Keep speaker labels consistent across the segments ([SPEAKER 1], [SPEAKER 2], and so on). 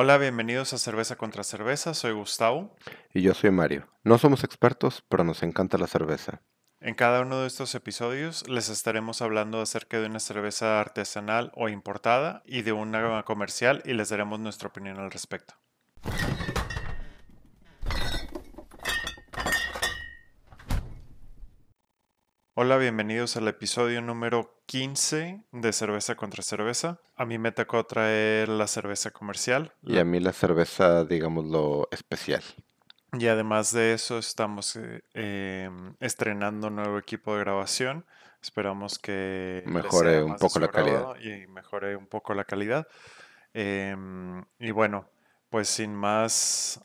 [SPEAKER 1] Hola, bienvenidos a Cerveza contra Cerveza, soy Gustavo.
[SPEAKER 2] Y yo soy Mario. No somos expertos, pero nos encanta la cerveza.
[SPEAKER 1] En cada uno de estos episodios les estaremos hablando acerca de una cerveza artesanal o importada y de una comercial y les daremos nuestra opinión al respecto. Hola, bienvenidos al episodio número 15 de Cerveza contra Cerveza. A mí me tocó traer la cerveza comercial.
[SPEAKER 2] Y a mí la cerveza, digámoslo, especial.
[SPEAKER 1] Y además de eso, estamos eh, em, estrenando nuevo equipo de grabación. Esperamos que
[SPEAKER 2] mejore un poco la calidad.
[SPEAKER 1] Y mejore un poco la calidad. Em, y bueno, pues sin más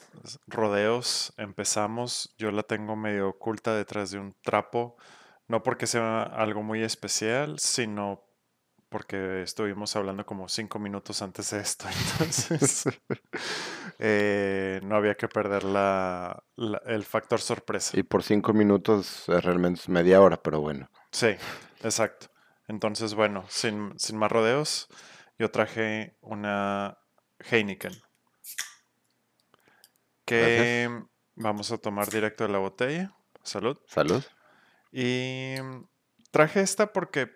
[SPEAKER 1] rodeos, empezamos. Yo la tengo medio oculta detrás de un trapo no porque sea algo muy especial, sino porque estuvimos hablando como cinco minutos antes de esto, entonces eh, no había que perder la, el factor sorpresa.
[SPEAKER 2] Y por cinco minutos realmente es media hora, pero bueno.
[SPEAKER 1] Sí, exacto. Entonces, bueno, sin, sin más rodeos, yo traje una Heineken que vamos a tomar directo de la botella. Salud.
[SPEAKER 2] Salud.
[SPEAKER 1] Y traje esta porque,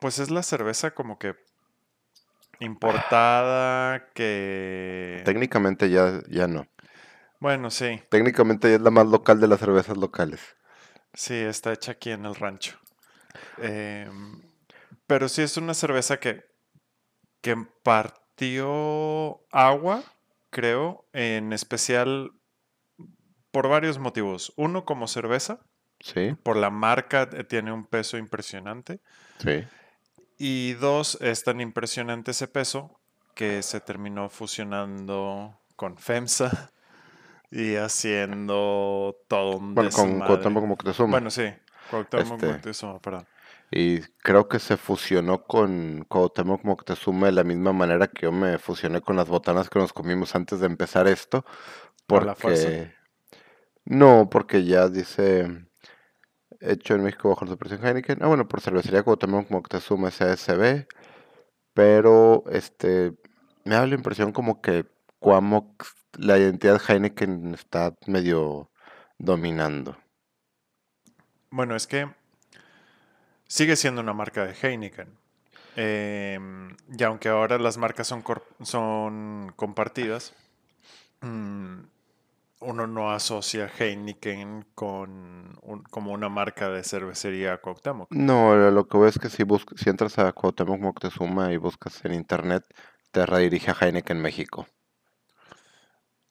[SPEAKER 1] pues es la cerveza como que importada que...
[SPEAKER 2] Técnicamente ya, ya no.
[SPEAKER 1] Bueno, sí.
[SPEAKER 2] Técnicamente ya es la más local de las cervezas locales.
[SPEAKER 1] Sí, está hecha aquí en el rancho. Em, pero sí es una cerveza que, que partió agua, creo, en especial por varios motivos. Uno, como cerveza. Por la marca eh, tiene un peso impresionante.
[SPEAKER 2] Sí.
[SPEAKER 1] Y dos, es tan impresionante ese peso que se terminó fusionando con FEMSA y haciendo todo un
[SPEAKER 2] Bueno, con Cuauhtémoc Moctezuma.
[SPEAKER 1] Bueno, sí, Cuauhtémoc este, Moctezuma, perdón.
[SPEAKER 2] Y creo que se fusionó con Cuauhtémoc Moctezuma de la misma manera que yo me fusioné con las botanas que nos comimos antes de empezar esto.
[SPEAKER 1] ¿Por la fuerza?
[SPEAKER 2] No, porque ya dice hecho en México bajo la presión Heineken. Ah, bueno, por cervecería también como que te suma CSB. Pero este me da la impresión como que Cuamoc, la identidad Heineken está medio dominando.
[SPEAKER 1] Bueno, es que sigue siendo una marca de Heineken. Em, y aunque ahora las marcas son, son compartidas, mmm, uno no asocia Heineken con como una marca de cervecería Cuauhtémoc.
[SPEAKER 2] No, lo que ves es que si, si entras a Cuauhtémoc Moctezuma y buscas en internet, te redirige a Heineken México.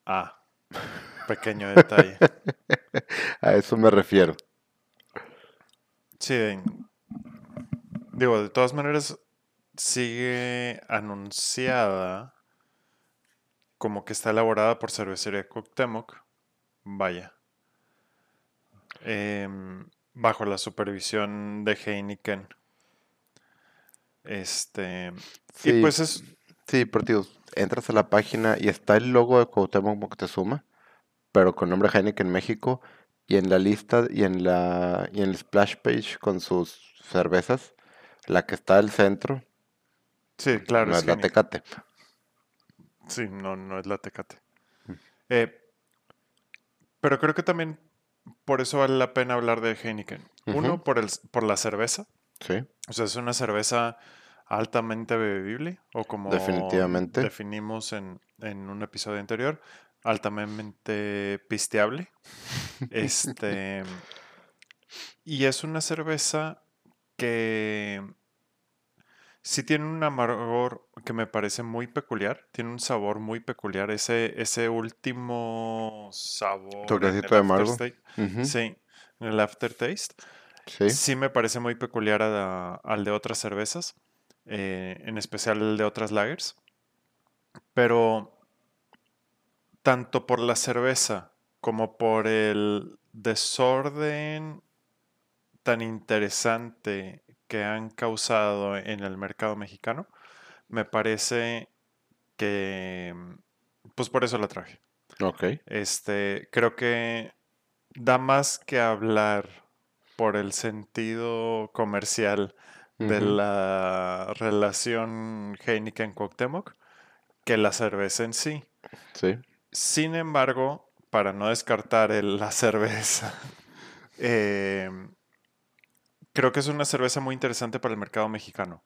[SPEAKER 1] Ah, pequeño detalle.
[SPEAKER 2] a eso me refiero.
[SPEAKER 1] Sí, digo, de todas maneras, sigue anunciada como que está elaborada por Cervecería Cuauhtémoc, vaya, em, bajo la supervisión de Heineken. Este,
[SPEAKER 2] sí, y pues es... Sí, pero entras a la página y está el logo de Cuauhtémoc Moctezuma, pero con nombre Heineken México, y en la lista y en la y en el splash page con sus cervezas, la que está al centro.
[SPEAKER 1] Sí, claro.
[SPEAKER 2] No es la Tecate.
[SPEAKER 1] Sí, no, no es la Tecate. Mm. Eh, pero creo que también por eso vale la pena hablar de Heineken. Uno, por, el, por la cerveza.
[SPEAKER 2] Sí.
[SPEAKER 1] O sea, es una cerveza altamente bebible, o como
[SPEAKER 2] Definitivamente.
[SPEAKER 1] definimos en, en un episodio anterior, altamente pisteable. este. Y es una cerveza que Sí tiene un amargor que me parece muy peculiar, tiene un sabor muy peculiar, ese, ese último sabor.
[SPEAKER 2] Toquecito de amargo.
[SPEAKER 1] Sí, el aftertaste. Sí. sí me parece muy peculiar al de otras cervezas, eh, en especial el de otras lagers. Pero tanto por la cerveza como por el desorden tan interesante que han causado en el mercado mexicano, me parece que, pues por eso la traje.
[SPEAKER 2] Ok.
[SPEAKER 1] Este, creo que da más que hablar por el sentido comercial de la relación Heineken-Cuauhtémoc que la cerveza en sí. Sí. Sin embargo, para no descartar la cerveza, em, creo que es una cerveza muy interesante para el mercado mexicano.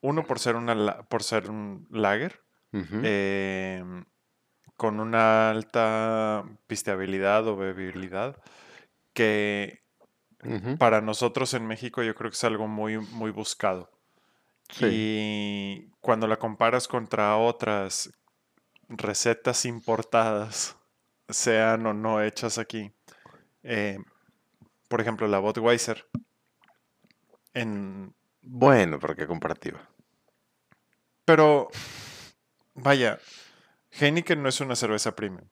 [SPEAKER 1] Uno, por ser, una, por ser un lager, em, con una alta pisteabilidad o bebibilidad, que para nosotros en México yo creo que es algo muy, muy buscado. Y cuando la comparas contra otras recetas importadas, sean o no hechas aquí, eh, por ejemplo, la Budweiser, en...
[SPEAKER 2] Bueno, porque comparativa.
[SPEAKER 1] Pero, vaya, Heineken no es una cerveza premium.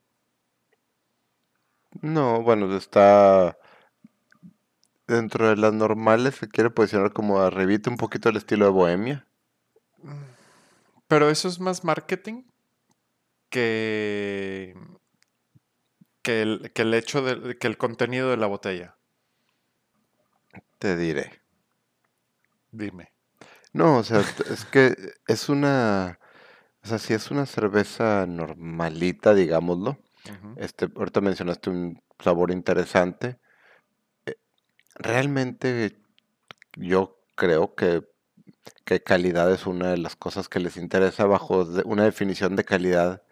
[SPEAKER 2] No, bueno, está dentro de las normales se quiere posicionar como arribita un poquito el estilo de bohemia.
[SPEAKER 1] Pero eso es más marketing que, que, el, que el hecho de que el contenido de la botella.
[SPEAKER 2] Te diré.
[SPEAKER 1] Dime.
[SPEAKER 2] No, o sea, es que es una, o sea, si es una cerveza normalita, digámoslo. Este, ahorita mencionaste un sabor interesante realmente yo creo que, calidad es una de las cosas que les interesa bajo una definición de calidad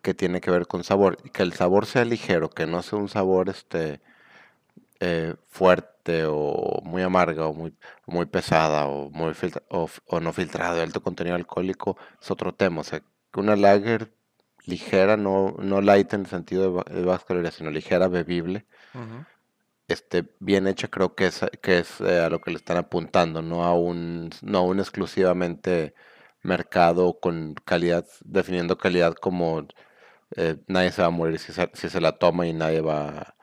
[SPEAKER 2] que tiene que ver con sabor. Y que el sabor sea ligero, que no sea un sabor este eh, fuerte o muy amarga o muy, muy pesada o, muy o, no filtrado de alto contenido alcohólico es otro tema. O sea, una lager ligera, no, no light en el sentido de, de sino ligera, bebible este, bien hecha, creo que es, que es eh, a lo que le están apuntando, no a un, no a un exclusivamente mercado con calidad, definiendo calidad como eh, nadie se va a morir si se, si se la toma y nadie va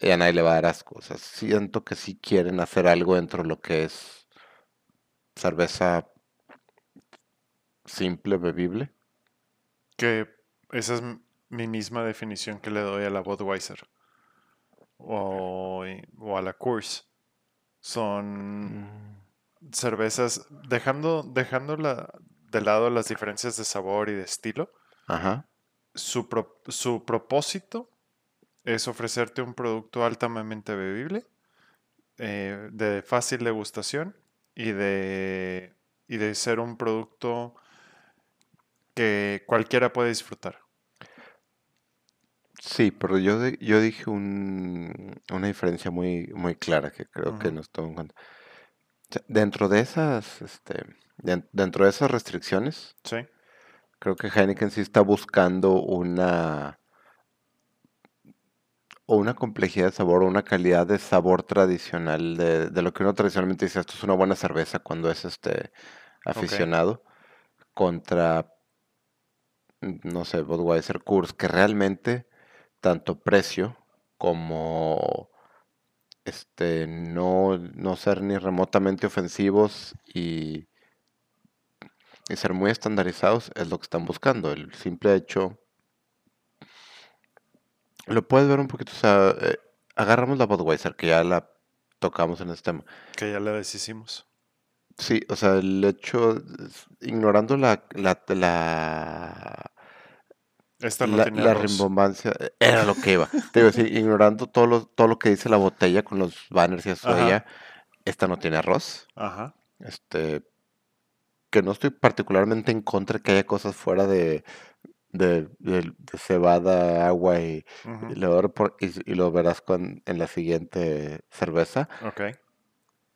[SPEAKER 2] y a nadie le va a dar asco. O sea, siento que sí quieren hacer algo dentro de lo que es cerveza simple, bebible.
[SPEAKER 1] Que esa es mi misma definición que le doy a la Budweiser o, a la Course. Son mm. cervezas, dejando, dejando de lado las diferencias de sabor y de estilo. Su, su propósito es ofrecerte un producto altamente bebible, eh, de fácil degustación y de, y de ser un producto que cualquiera puede disfrutar.
[SPEAKER 2] Sí, pero yo, yo dije un, una diferencia muy, muy clara que creo que nos tomo en cuenta. dentro de esas, este, dentro de esas restricciones, Sí. creo que Heineken sí está buscando una o una complejidad de sabor o una calidad de sabor tradicional de, de lo que uno tradicionalmente dice, esto es una buena cerveza cuando es este aficionado, contra, no sé, Budweiser Kurs, que realmente tanto precio como este no, no ser ni remotamente ofensivos y, y ser muy estandarizados es lo que están buscando. El simple hecho lo puedes ver un poquito, o sea, eh, agarramos la Budweiser, que ya la tocamos en este tema.
[SPEAKER 1] Que ya la deshicimos.
[SPEAKER 2] Sí, o sea, el hecho, ignorando la, la, la la, rimbombancia eh, era lo que iba. Te digo, ignorando todo lo, todo lo que dice la botella con los banners y eso ella, esta no tiene arroz. Ajá. Este, que no estoy particularmente en contra de que haya cosas fuera de, de, cebada, agua y, y, lo, verás con, en la siguiente cerveza. Ok.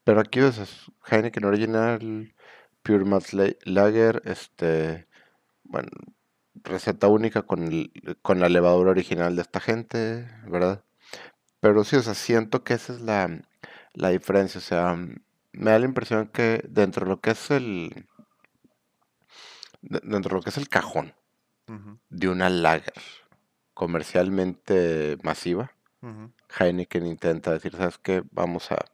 [SPEAKER 2] Pero aquí es Heineken Original, Pure Malt Lager, este, bueno, receta única con, con la levadura original de esta gente, ¿verdad? Pero sí, o sea, siento que esa es la, la diferencia. O sea, me da la impresión que dentro de lo que es el. Dentro de lo que es el cajón de una lager comercialmente masiva, Heineken intenta decir, ¿sabes qué? Vamos a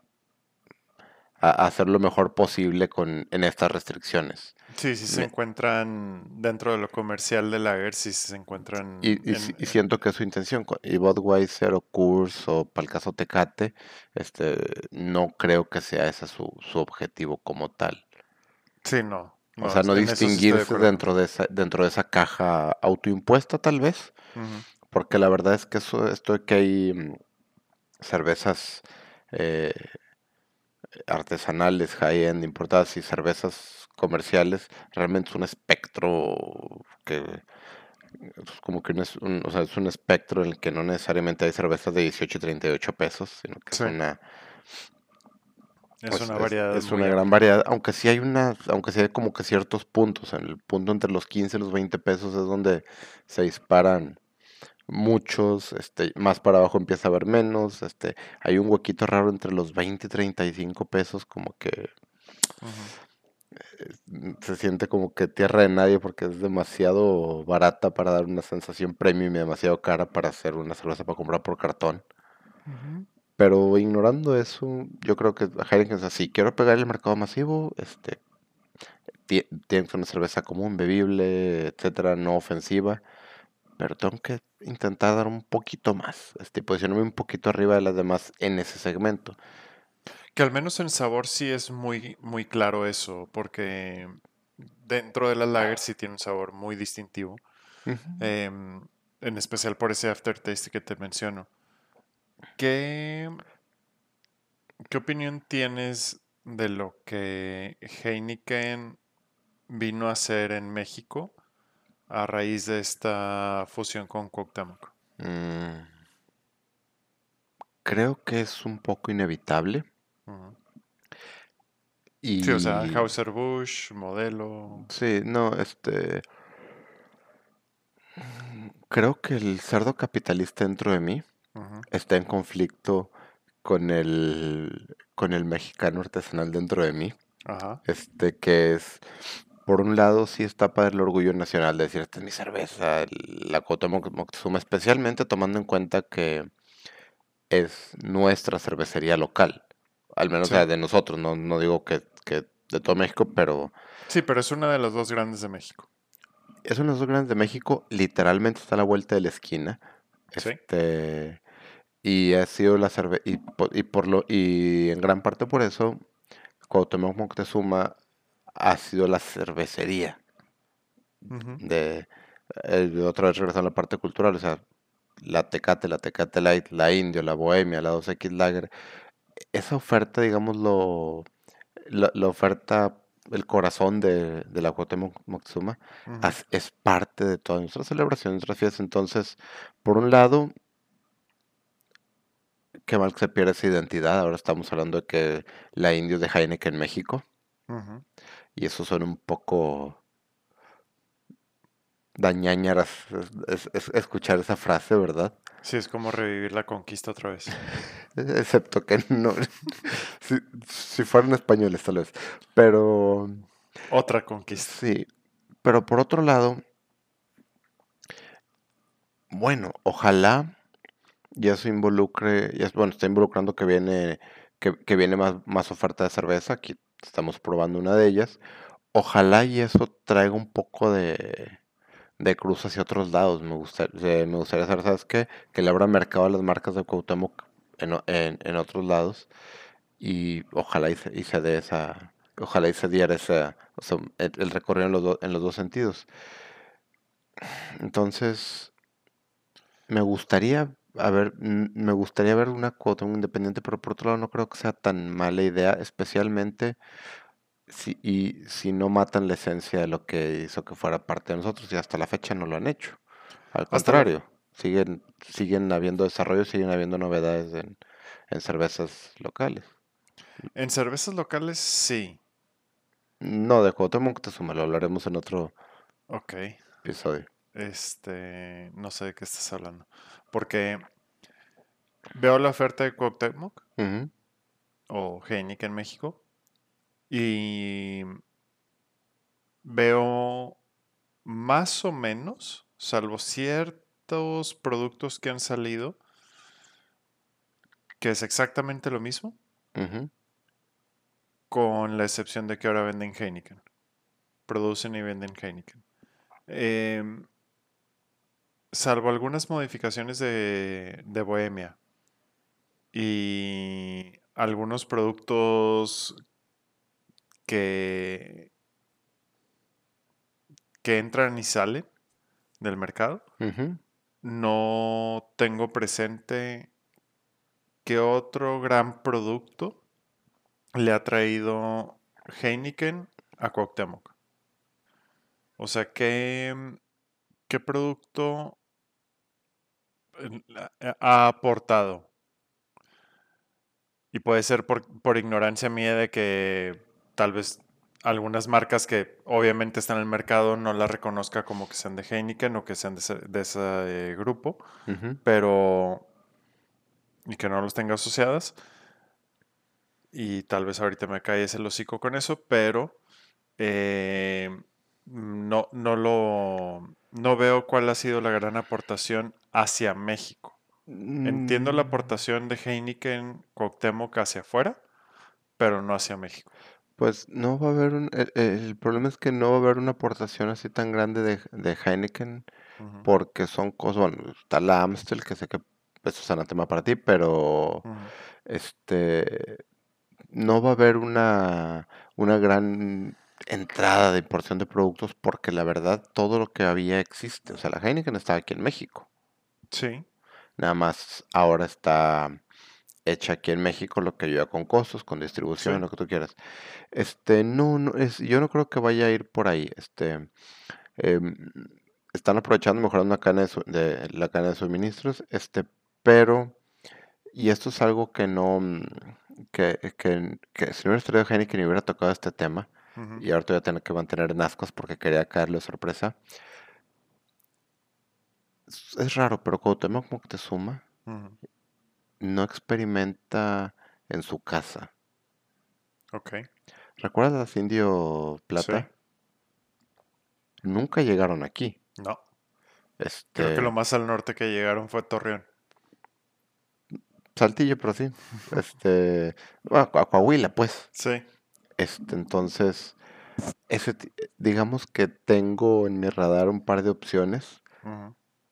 [SPEAKER 2] a hacer lo mejor posible con, en estas restricciones.
[SPEAKER 1] Sí, sí se encuentran dentro de lo comercial de Lager, sí se encuentran.
[SPEAKER 2] Y, y, siento que es su intención. Y Budweiser o Kurs o para el caso Tecate, este, no creo que sea ese su, su objetivo como tal.
[SPEAKER 1] Sí, no.
[SPEAKER 2] O sea, no distinguirse dentro, de esa, dentro de esa caja autoimpuesta tal vez. Porque la verdad es que eso, esto que hay mm, cervezas eh, artesanales, high-end, importadas y cervezas comerciales, realmente es un espectro que es como que es un, o sea, es un espectro en el que no necesariamente hay cervezas de 18 y 38 pesos, sino que es una
[SPEAKER 1] es pues, una variedad.
[SPEAKER 2] Es, una gran variedad, aunque sí hay una, aunque sí hay como que ciertos puntos, en el punto entre los 15 y los 20 pesos es donde se disparan muchos, este, más para abajo empieza a haber menos, este, hay un huequito raro entre los 20 y 35 pesos, como que eh, se siente como que tierra de nadie porque es demasiado barata para dar una sensación premium y demasiado cara para hacer una cerveza para comprar por cartón. Pero ignorando eso, yo creo que Heineken es así. Quiero pegar el mercado masivo, este, tienes una cerveza común, bebible, etcétera, no ofensiva. Pero tengo que intentar dar un poquito más, este, posicionarme un poquito arriba de las demás en ese segmento.
[SPEAKER 1] Que al menos en sabor sí es muy, muy claro eso, porque dentro de la lager sí tiene un sabor muy distintivo. Em, en especial por ese aftertaste que te menciono. ¿Qué, ¿Qué opinión tienes de lo que Heineken vino a hacer en México a raíz de esta fusión con Cuauhtémoc? Mm.
[SPEAKER 2] creo que es un poco inevitable.
[SPEAKER 1] Sí, o sea, Hauser Busch, modelo.
[SPEAKER 2] Sí, no, este. Creo que el cerdo capitalista dentro de mí está en conflicto con el, con el mexicano artesanal dentro de mí. Este que es, por un lado, sí está para el orgullo nacional de decir, esta es mi cerveza, la Cota Moctezuma, especialmente tomando en cuenta que es nuestra cervecería local. Al menos de nosotros, no, no digo que, que de todo México, pero...
[SPEAKER 1] Sí, pero es una de las dos grandes de México.
[SPEAKER 2] Es una de las dos grandes de México, literalmente está a la vuelta de la esquina. Este, y ha sido la cerveza, y, por lo, y en gran parte por eso, Cuauhtémoc Moctezuma ha sido la cervecería. de, eh, otra vez regresando a la parte cultural, o sea, la Tecate, la Tecate Light, la Indio, la Bohemia, la 2X Lager, esa oferta, digamos, lo, la, oferta, el corazón de, de la Cuauhtémoc Moctezuma, es parte de todas nuestras celebraciones, nuestras fiestas. Entonces, por un lado, qué mal que se pierde esa identidad. Ahora estamos hablando de que la indio de Heineken en México. Y eso suena un poco dañañaras es, escuchar esa frase, ¿verdad?
[SPEAKER 1] Sí, es como revivir la conquista otra vez.
[SPEAKER 2] Excepto que no. si, si fueran españoles, tal vez. Pero.
[SPEAKER 1] Otra conquista.
[SPEAKER 2] Sí. Pero por otro lado. Bueno, ojalá y eso involucre, ya, bueno, está involucrando que viene, que, viene más, más oferta de cerveza, aquí estamos probando una de ellas. Ojalá y eso traiga un poco de, de cruz hacia otros lados. Me, gustaría, me gustaría saber, ¿sabes qué? Que le abra mercado a las marcas de Cuauhtémoc en, en, otros lados. Y ojalá y se, dé esa, ojalá y se diera esa, o sea, el, recorrido en los, en los dos sentidos. Entonces, me gustaría a ver, me gustaría ver una cuota independiente, pero por otro lado no creo que sea tan mala idea, especialmente si, y, si no matan la esencia de lo que hizo que fuera parte de nosotros y hasta la fecha no lo han hecho. Al contrario, siguen, siguen habiendo desarrollos, siguen habiendo novedades en, en cervezas locales.
[SPEAKER 1] En cervezas locales sí.
[SPEAKER 2] No, de Cuauhtémoc te lo hablaremos en otro
[SPEAKER 1] Ok.
[SPEAKER 2] episodio.
[SPEAKER 1] Este, no sé de qué estás hablando. Porque veo la oferta de Cuauhtémoc o Heineken en México y veo más o menos, salvo ciertos productos que han salido, que es exactamente lo mismo, con la excepción de que ahora venden Heineken. Producen y venden Heineken. Eh, salvo algunas modificaciones de, Bohemia y algunos productos que que entran y salen del mercado. No tengo presente qué otro gran producto le ha traído Heineken a Cuauhtémoc. O sea, ¿qué, qué producto ha aportado? Y puede ser por, por ignorancia mía de que tal vez algunas marcas que obviamente están en el mercado no las reconozca como que sean de Heineken o que sean de ese, eh, grupo, pero y que no los tenga asociadas. Y tal vez ahorita me cae ese hocico con eso, pero eh, no, no lo no veo cuál ha sido la gran aportación hacia México. Entiendo la mm. aportación de Heineken Cuauhtémoc hacia afuera, pero no hacia México.
[SPEAKER 2] Pues no va a haber un... El, problema es que no va a haber una aportación así tan grande de, de Heineken porque son cosas... Bueno, está la Amstel, que sé que eso es anatema para ti, pero este no va a haber una, una gran entrada de importación de productos porque la verdad todo lo que había existe. O sea, la Heineken estaba aquí en México.
[SPEAKER 1] Sí.
[SPEAKER 2] Nada más ahora está hecha aquí en México, lo que ayuda con costos, con distribución, lo que tú quieras. Este, no, no, es, yo no creo que vaya a ir por ahí. Este, em, están aprovechando, mejorando la cadena de, la cadena de suministros, este, pero, y esto es algo que no, que, que, que si no hubiera traído Heineken y hubiera tocado este tema, y ahora voy a tener que mantener nascos porque quería caerle sorpresa. Es, raro, pero cuando te como que te suma, no experimenta en su casa.
[SPEAKER 1] Ok.
[SPEAKER 2] ¿Recuerdas Indio Plata? Nunca llegaron aquí.
[SPEAKER 1] No. Este... Creo que lo más al norte que llegaron fue Torreón.
[SPEAKER 2] Saltillo, pero sí. Este, a, Coahuila, pues.
[SPEAKER 1] Sí.
[SPEAKER 2] Este, entonces, ese, digamos que tengo en mi radar un par de opciones.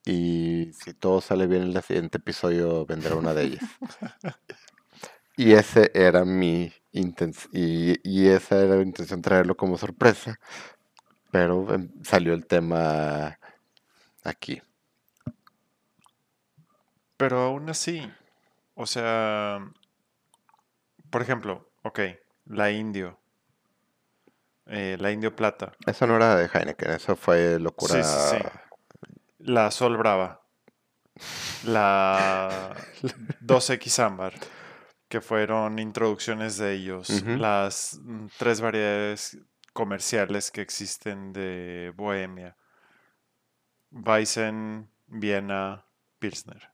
[SPEAKER 2] Y si todo sale bien en el siguiente episodio, vendrá una de ellas. y ese era mi intención. Y, y, esa era mi intención traerlo como sorpresa. Pero em, salió el tema aquí.
[SPEAKER 1] Pero aún así, o sea, por ejemplo, ok, la Indio. Eh, la Indio Plata.
[SPEAKER 2] Eso no era de Heineken, eso fue locura. Sí, sí,
[SPEAKER 1] La Sol Brava. La 2X Ámbar. Que fueron introducciones de ellos. Las mm, tres variedades comerciales que existen de Bohemia. Weizen, Viena, Pilsner.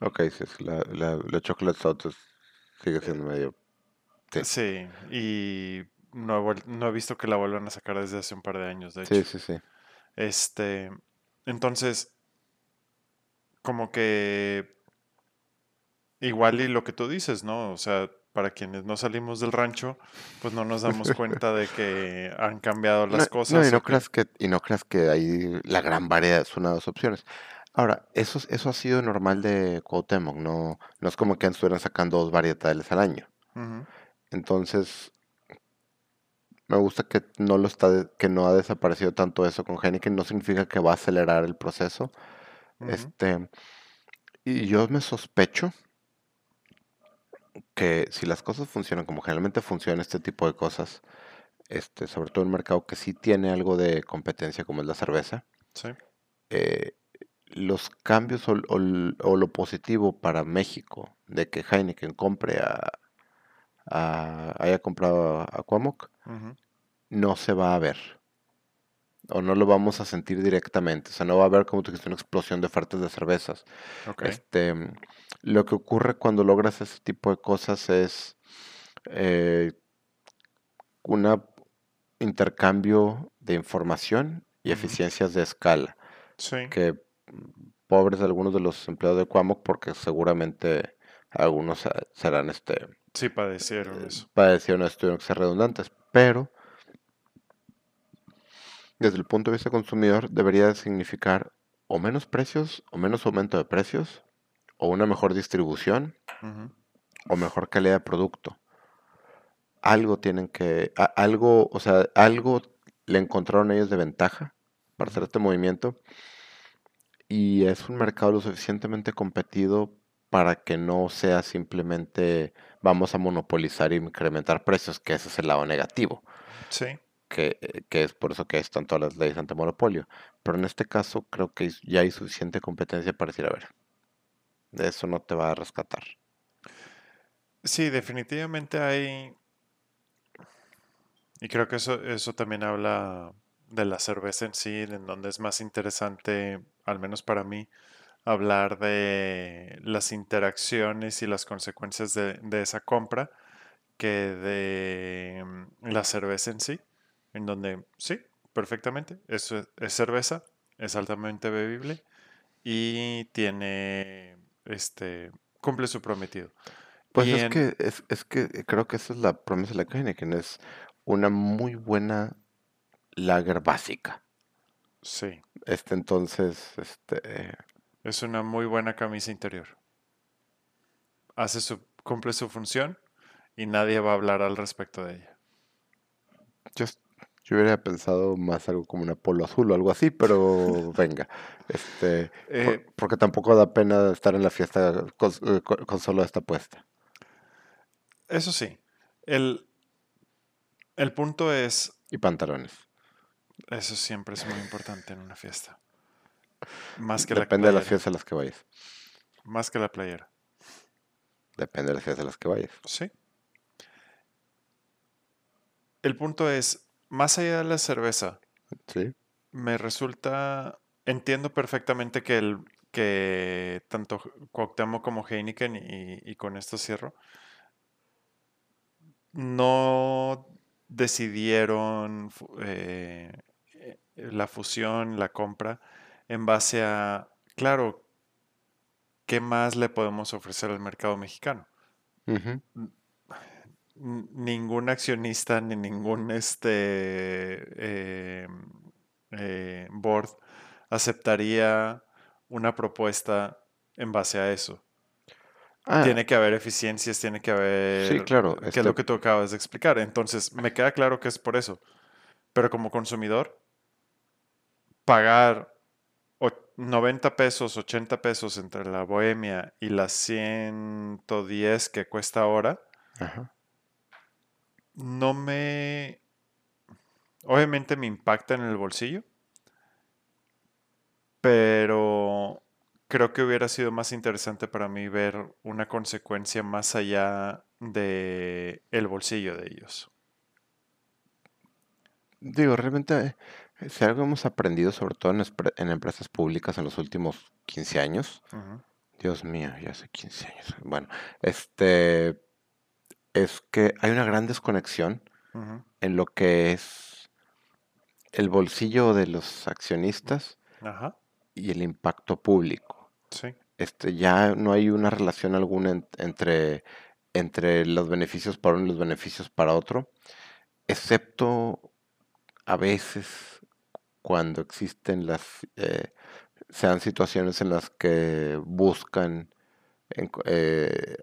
[SPEAKER 2] Ok, sí, la, la, chocolate sigue siendo medio...
[SPEAKER 1] Sí, y no he, visto que la vuelvan a sacar desde hace un par de años, de hecho.
[SPEAKER 2] Sí, sí, sí.
[SPEAKER 1] Este, entonces, como que igual y lo que tú dices, ¿no? O sea, para quienes no salimos del rancho, pues no nos damos cuenta de que han cambiado las cosas.
[SPEAKER 2] No, y no, creas que, y no creas que hay la gran variedad, es una de las opciones. Ahora, eso, eso ha sido normal de Cuauhtémoc, no, no es como que estuvieran sacando dos varietales al año. Entonces, me gusta que no lo está, que no ha desaparecido tanto eso con Heineken, no significa que va a acelerar el proceso. Este, y yo me sospecho que si las cosas funcionan como generalmente funcionan este tipo de cosas, este, sobre todo en un mercado que sí tiene algo de competencia como es la cerveza,
[SPEAKER 1] sí.
[SPEAKER 2] eh, los cambios o, lo positivo para México de que Heineken compre a, haya comprado a, Cuamoc no se va a ver. O no lo vamos a sentir directamente. O sea no va a haber como dijiste una explosión de ofertas de cervezas. Este lo que ocurre cuando logras ese tipo de cosas es eh, un intercambio de información y eficiencias de escala
[SPEAKER 1] sí.
[SPEAKER 2] que pobres algunos de los empleados de Cuamoc porque seguramente algunos serán este
[SPEAKER 1] sí padecieron eso.
[SPEAKER 2] Padecieron tuvieron que ser redundantes pero desde el punto de vista consumidor debería significar o menos precios o menos aumento de precios o una mejor distribución o mejor calidad de producto. Algo tienen que algo o sea algo le encontraron ellos de ventaja para hacer este movimiento. Y es un mercado lo suficientemente competido para que no sea simplemente vamos a monopolizar y incrementar precios, que ese es el lado negativo.
[SPEAKER 1] Sí.
[SPEAKER 2] Que, que es por eso que están todas las leyes antimonopolio. Pero en este caso creo que ya hay suficiente competencia para decir, a ver, de eso no te va a rescatar.
[SPEAKER 1] Sí, definitivamente hay... Y creo que eso, eso también habla de la cerveza en sí, en donde es más interesante, al menos para mí, hablar de las interacciones y las consecuencias de, esa compra que de mm, la cerveza en sí, en donde sí, perfectamente, eso es, cerveza, es altamente bebible y tiene, este, cumple su prometido.
[SPEAKER 2] Pues es, que, es, es, que creo que esa es la promesa de la Heineken, es una muy buena lager básica.
[SPEAKER 1] Sí.
[SPEAKER 2] Este entonces, este...
[SPEAKER 1] Es una muy buena camisa interior. Hace su, cumple su función y nadie va a hablar al respecto de ella.
[SPEAKER 2] Yo, yo hubiera pensado más algo como una polo azul o algo así, pero venga. Este, eh, porque tampoco da pena estar en la fiesta con, eh, con solo esta puesta.
[SPEAKER 1] Eso sí. El, el punto es.
[SPEAKER 2] Y pantalones.
[SPEAKER 1] Eso siempre es muy importante en una fiesta. Más
[SPEAKER 2] que Depende de las fiestas a las que vayas.
[SPEAKER 1] Más que la playera.
[SPEAKER 2] Depende de las fiestas a las que vayas.
[SPEAKER 1] Sí. El punto es, más allá de la cerveza,
[SPEAKER 2] sí.
[SPEAKER 1] me resulta, entiendo perfectamente que el que tanto Cuauhtémoc como Heineken y, y con esto cierro, no decidieron eh, eh, la fusión, la compra, en base a, claro, ¿qué más le podemos ofrecer al mercado mexicano? Ningún accionista ni ningún este eh, board aceptaría una propuesta en base a eso. Ah. Tiene que haber eficiencias, tiene que haber...
[SPEAKER 2] Sí, claro.
[SPEAKER 1] Que es lo este que tú acabas de explicar. Entonces, me queda claro que es por eso. Pero como consumidor, pagar 90 pesos, 80 pesos entre la Bohemia y las 110 que cuesta ahora, no me... Obviamente me impacta en el bolsillo, pero creo que hubiera sido más interesante para mí ver una consecuencia más allá de el bolsillo de ellos.
[SPEAKER 2] Digo, realmente, si algo hemos aprendido, sobre todo en, empresas públicas en los últimos 15 años, Dios mío, ya hace 15 años, bueno, este, es que hay una gran desconexión en lo que es el bolsillo de los accionistas y el impacto público. Este, ya no hay una relación alguna entre, entre los beneficios para uno y los beneficios para otro, excepto a veces cuando existen las, eh, sean situaciones en las que buscan eh,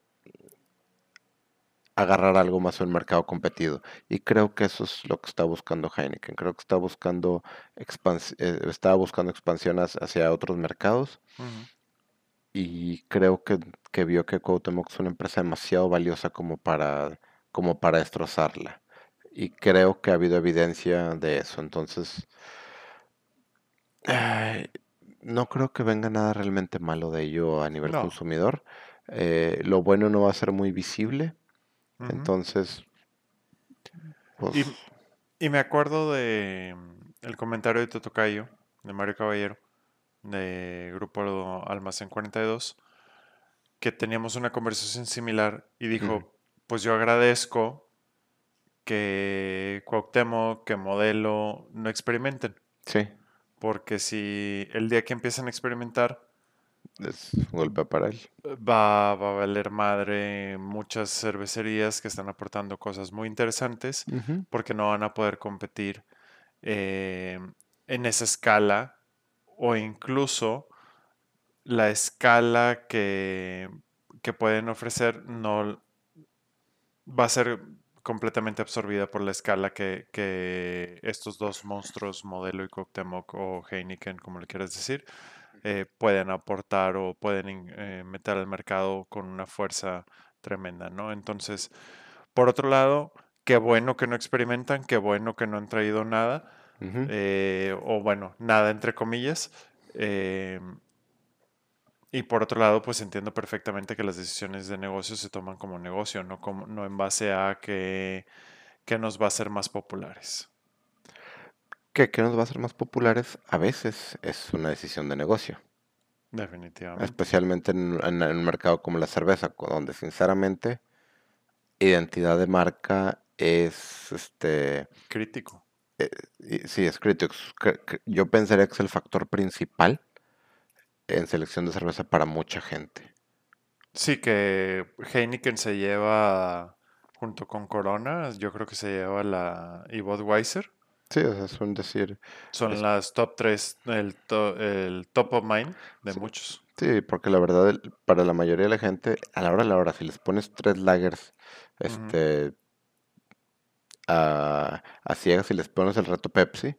[SPEAKER 2] agarrar algo más en el mercado competido. Y creo que eso es lo que está buscando Heineken. Creo que está buscando, eh, está buscando expansión hacia otros mercados y creo que, que vio que Cuauhtémoc es una empresa demasiado valiosa como para, como para destrozarla. Y creo que ha habido evidencia de eso. Entonces, no creo que venga nada realmente malo de ello a nivel consumidor. Eh, lo bueno no va a ser muy visible. Entonces,
[SPEAKER 1] pues y, y, me acuerdo de mm, el comentario de Totocayo, de Mario Caballero, de Grupo Almacén 42, que teníamos una conversación similar y dijo, pues yo agradezco que Cuauhtémoc, que Modelo no experimenten.
[SPEAKER 2] Sí.
[SPEAKER 1] Porque si el día que empiezan a experimentar...
[SPEAKER 2] Es golpe para él.
[SPEAKER 1] Va, va, a valer madre muchas cervecerías que están aportando cosas muy interesantes porque no van a poder competir eh, en esa escala o incluso la escala que, que pueden ofrecer no va a ser completamente absorbida por la escala que, que estos dos monstruos, Modelo y Cuauhtémoc o Heineken, como le quieras decir, eh, pueden aportar o pueden eh, meter al mercado con una fuerza tremenda, ¿no? Entonces, por otro lado, qué bueno que no experimentan, qué bueno que no han traído nada, eh, o bueno, nada entre comillas. Y por otro lado, pues entiendo perfectamente que las decisiones de negocio se toman como negocio, no, como, no en base a que, que nos va a ser más populares.
[SPEAKER 2] Que, que nos va a ser más populares a veces es una decisión de negocio.
[SPEAKER 1] Definitivamente.
[SPEAKER 2] Especialmente en, en, un mercado como la cerveza, donde sinceramente identidad de marca es este
[SPEAKER 1] crítico.
[SPEAKER 2] Eh, sí, es crítico. Yo pensaría que es el factor principal en selección de cerveza para mucha gente.
[SPEAKER 1] Sí, que Heineken se lleva junto con Corona, yo creo que se lleva la y Budweiser.
[SPEAKER 2] Sí, o sea, son decir.
[SPEAKER 1] Son las top 3, el, el, top of mind de muchos.
[SPEAKER 2] Sí, porque la verdad, para la mayoría de la gente, a la hora de la hora, si les pones tres lagers, este, a, a, ciegas y les pones el reto Pepsi,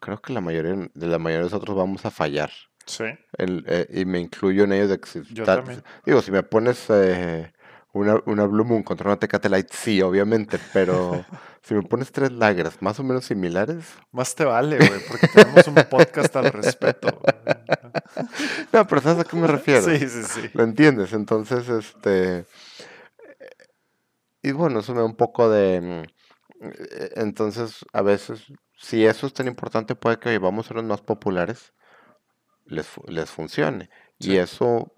[SPEAKER 2] creo que la mayoría de la mayoría de nosotros vamos a fallar.
[SPEAKER 1] Sí.
[SPEAKER 2] Eh, y me incluyo en ello de que
[SPEAKER 1] Yo también.
[SPEAKER 2] digo, si me pones eh, una, una Blue Moon contra una Tecate Light, sí, obviamente, pero si me pones tres lagers más o menos similares.
[SPEAKER 1] Más te vale, güey, porque tenemos un podcast al respeto.
[SPEAKER 2] no, pero ¿sabes a qué me refiero?
[SPEAKER 1] Sí, sí, sí.
[SPEAKER 2] ¿Lo entiendes? Entonces, este. Y bueno, eso me da un poco de. Mm, e, entonces, a veces, si eso es tan importante, puede que vamos a ser los más populares les, les funcione. Y eso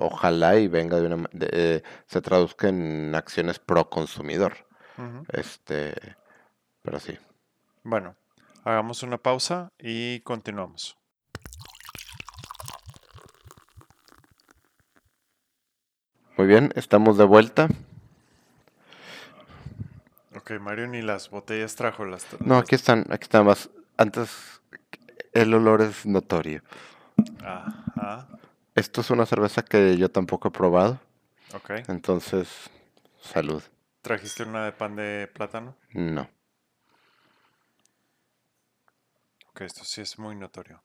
[SPEAKER 2] ojalá y venga de una de, se traduzca en acciones pro consumidor. Este, pero sí.
[SPEAKER 1] Bueno, hagamos una pausa y continuamos.
[SPEAKER 2] Muy bien, estamos de vuelta.
[SPEAKER 1] Ok, Mario ni las botellas trajo las.
[SPEAKER 2] No, aquí están, aquí están más. Antes el olor es notorio.
[SPEAKER 1] Ajá.
[SPEAKER 2] Esto es una cerveza que yo tampoco he probado.
[SPEAKER 1] Ok.
[SPEAKER 2] Entonces, salud.
[SPEAKER 1] ¿Trajiste una de pan de plátano?
[SPEAKER 2] No.
[SPEAKER 1] Ok, esto sí es muy notorio.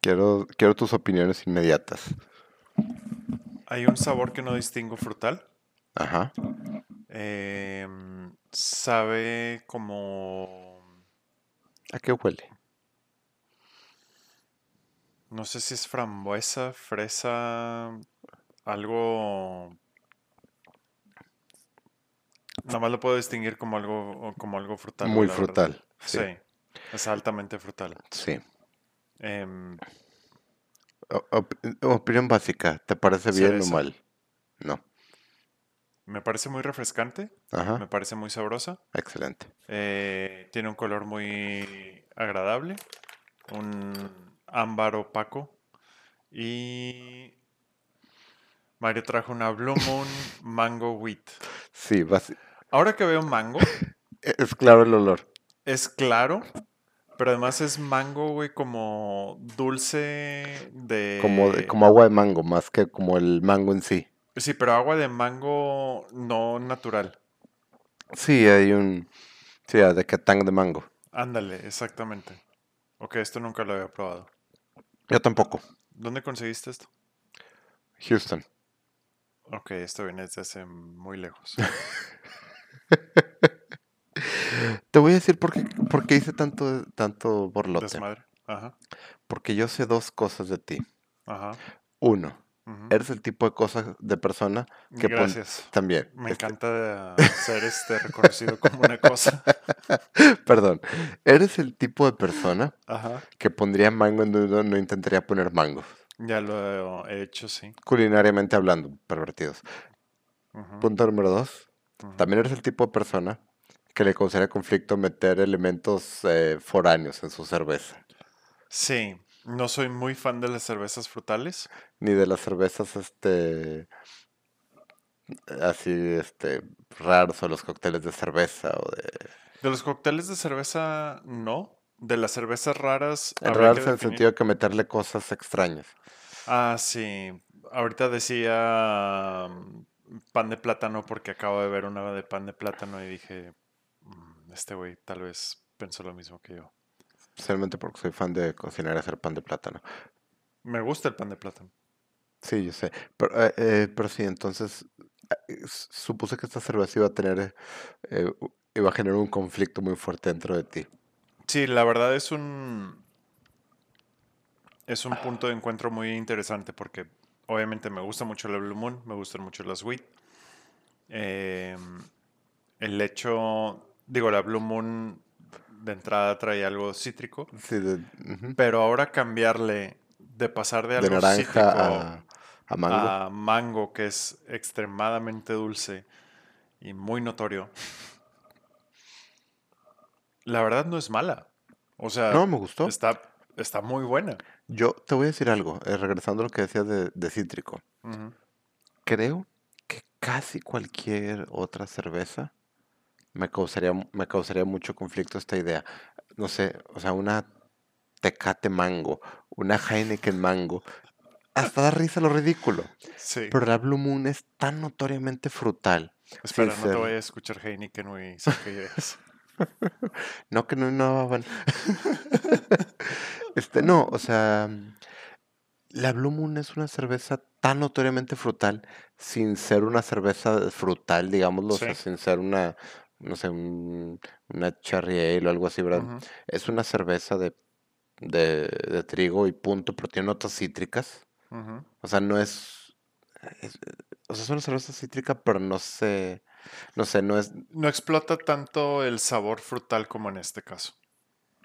[SPEAKER 2] Quiero, quiero tus opiniones inmediatas.
[SPEAKER 1] Hay un sabor que no distingo frutal.
[SPEAKER 2] Ajá.
[SPEAKER 1] Eh, sabe como...
[SPEAKER 2] ¿A qué huele?
[SPEAKER 1] No sé si es frambuesa, fresa, algo... Nada más lo puedo distinguir como algo, como algo frutal.
[SPEAKER 2] Muy frutal.
[SPEAKER 1] Sí. Es altamente frutal.
[SPEAKER 2] Sí.
[SPEAKER 1] Em,
[SPEAKER 2] opinión básica, ¿te parece bien o mal? No.
[SPEAKER 1] Me parece muy refrescante. Me parece muy sabrosa.
[SPEAKER 2] Excelente.
[SPEAKER 1] Eh, tiene un color muy agradable. Un ámbar opaco. Y Mario trajo una Blue Moon Mango Wheat.
[SPEAKER 2] Sí,
[SPEAKER 1] Ahora que veo mango.
[SPEAKER 2] es claro el olor.
[SPEAKER 1] Es claro. Pero además es mango, güey, como dulce de...
[SPEAKER 2] Como, como agua de mango, más que como el mango en sí.
[SPEAKER 1] Sí, pero agua de mango no natural.
[SPEAKER 2] Sí, hay un... Sí, de catang de mango.
[SPEAKER 1] Ándale, exactamente. Ok, esto nunca lo había probado.
[SPEAKER 2] Yo tampoco.
[SPEAKER 1] ¿Dónde conseguiste esto?
[SPEAKER 2] Houston.
[SPEAKER 1] Ok, esto viene desde hace muy lejos.
[SPEAKER 2] Te voy a decir por qué, por qué hice tanto, tanto borlote.
[SPEAKER 1] Desmadre. Ajá.
[SPEAKER 2] Porque yo sé dos cosas de ti.
[SPEAKER 1] Ajá.
[SPEAKER 2] Uno, Eres el tipo de cosas de persona que
[SPEAKER 1] Gracias.
[SPEAKER 2] también.
[SPEAKER 1] Me este encanta ser este reconocido como una cosa.
[SPEAKER 2] Perdón. Eres el tipo de persona
[SPEAKER 1] Ajá.
[SPEAKER 2] que pondría mango en duda, no intentaría poner mango.
[SPEAKER 1] Ya lo he hecho, sí.
[SPEAKER 2] Culinariamente hablando, pervertidos. Punto número dos. También eres el tipo de persona que le causaría conflicto meter elementos eh, foráneos en su cerveza.
[SPEAKER 1] Sí. No soy muy fan de las cervezas frutales.
[SPEAKER 2] Ni de las cervezas, este. Así, este. raros o los cócteles de cerveza o de.
[SPEAKER 1] De los cócteles de cerveza, no. De las cervezas raras.
[SPEAKER 2] Raras en el sentido de que meterle cosas extrañas.
[SPEAKER 1] Ah, sí. Ahorita decía mm, pan de plátano porque acabo de ver una de pan de plátano y dije, mm, este güey tal vez pensó lo mismo que yo.
[SPEAKER 2] Especialmente porque soy fan de cocinar y hacer pan de plátano.
[SPEAKER 1] Me gusta el pan de plátano.
[SPEAKER 2] Sí, yo sé. Pero, eh, eh, pero sí, entonces eh, supuse que esta cerveza iba a tener, eh, iba a generar un conflicto muy fuerte dentro de ti.
[SPEAKER 1] Sí, la verdad es un es un punto de encuentro muy interesante porque obviamente me gusta mucho la Blue Moon, me gustan mucho las Wheat. Em, el hecho, digo, la Blue Moon de entrada trae algo cítrico,
[SPEAKER 2] Sí, de-
[SPEAKER 1] pero ahora cambiarle de pasar de
[SPEAKER 2] De
[SPEAKER 1] algo
[SPEAKER 2] naranja
[SPEAKER 1] cítrico
[SPEAKER 2] a, a mango.
[SPEAKER 1] a mango, que es extremadamente dulce y muy notorio, la verdad no es mala. O sea,
[SPEAKER 2] No, me gustó.
[SPEAKER 1] está, está muy buena.
[SPEAKER 2] Yo te voy a decir algo, eh, regresando a lo que decías de, de cítrico. Creo que casi cualquier otra cerveza me causaría, me causaría mucho conflicto esta idea. No sé, o sea, una Tecate mango, una Heineken mango. Hasta da risa lo ridículo.
[SPEAKER 1] Sí.
[SPEAKER 2] Pero la Blue Moon es tan notoriamente frutal.
[SPEAKER 1] Espera, no te voy a escuchar Heineken, sé que es.
[SPEAKER 2] No, que no innovaban. este, no, o sea, la Blue Moon es una cerveza tan notoriamente frutal, sin ser una cerveza frutal, digámoslo, o sea, sin ser una, no sé, un- una cherry ale o algo así, ¿verdad? Es una cerveza de, de, de trigo y punto, pero tiene notas cítricas. O sea, no es, es- o sea, es una cerveza cítrica, pero no sé, no sé, no es,
[SPEAKER 1] No explota tanto el sabor frutal como en este caso.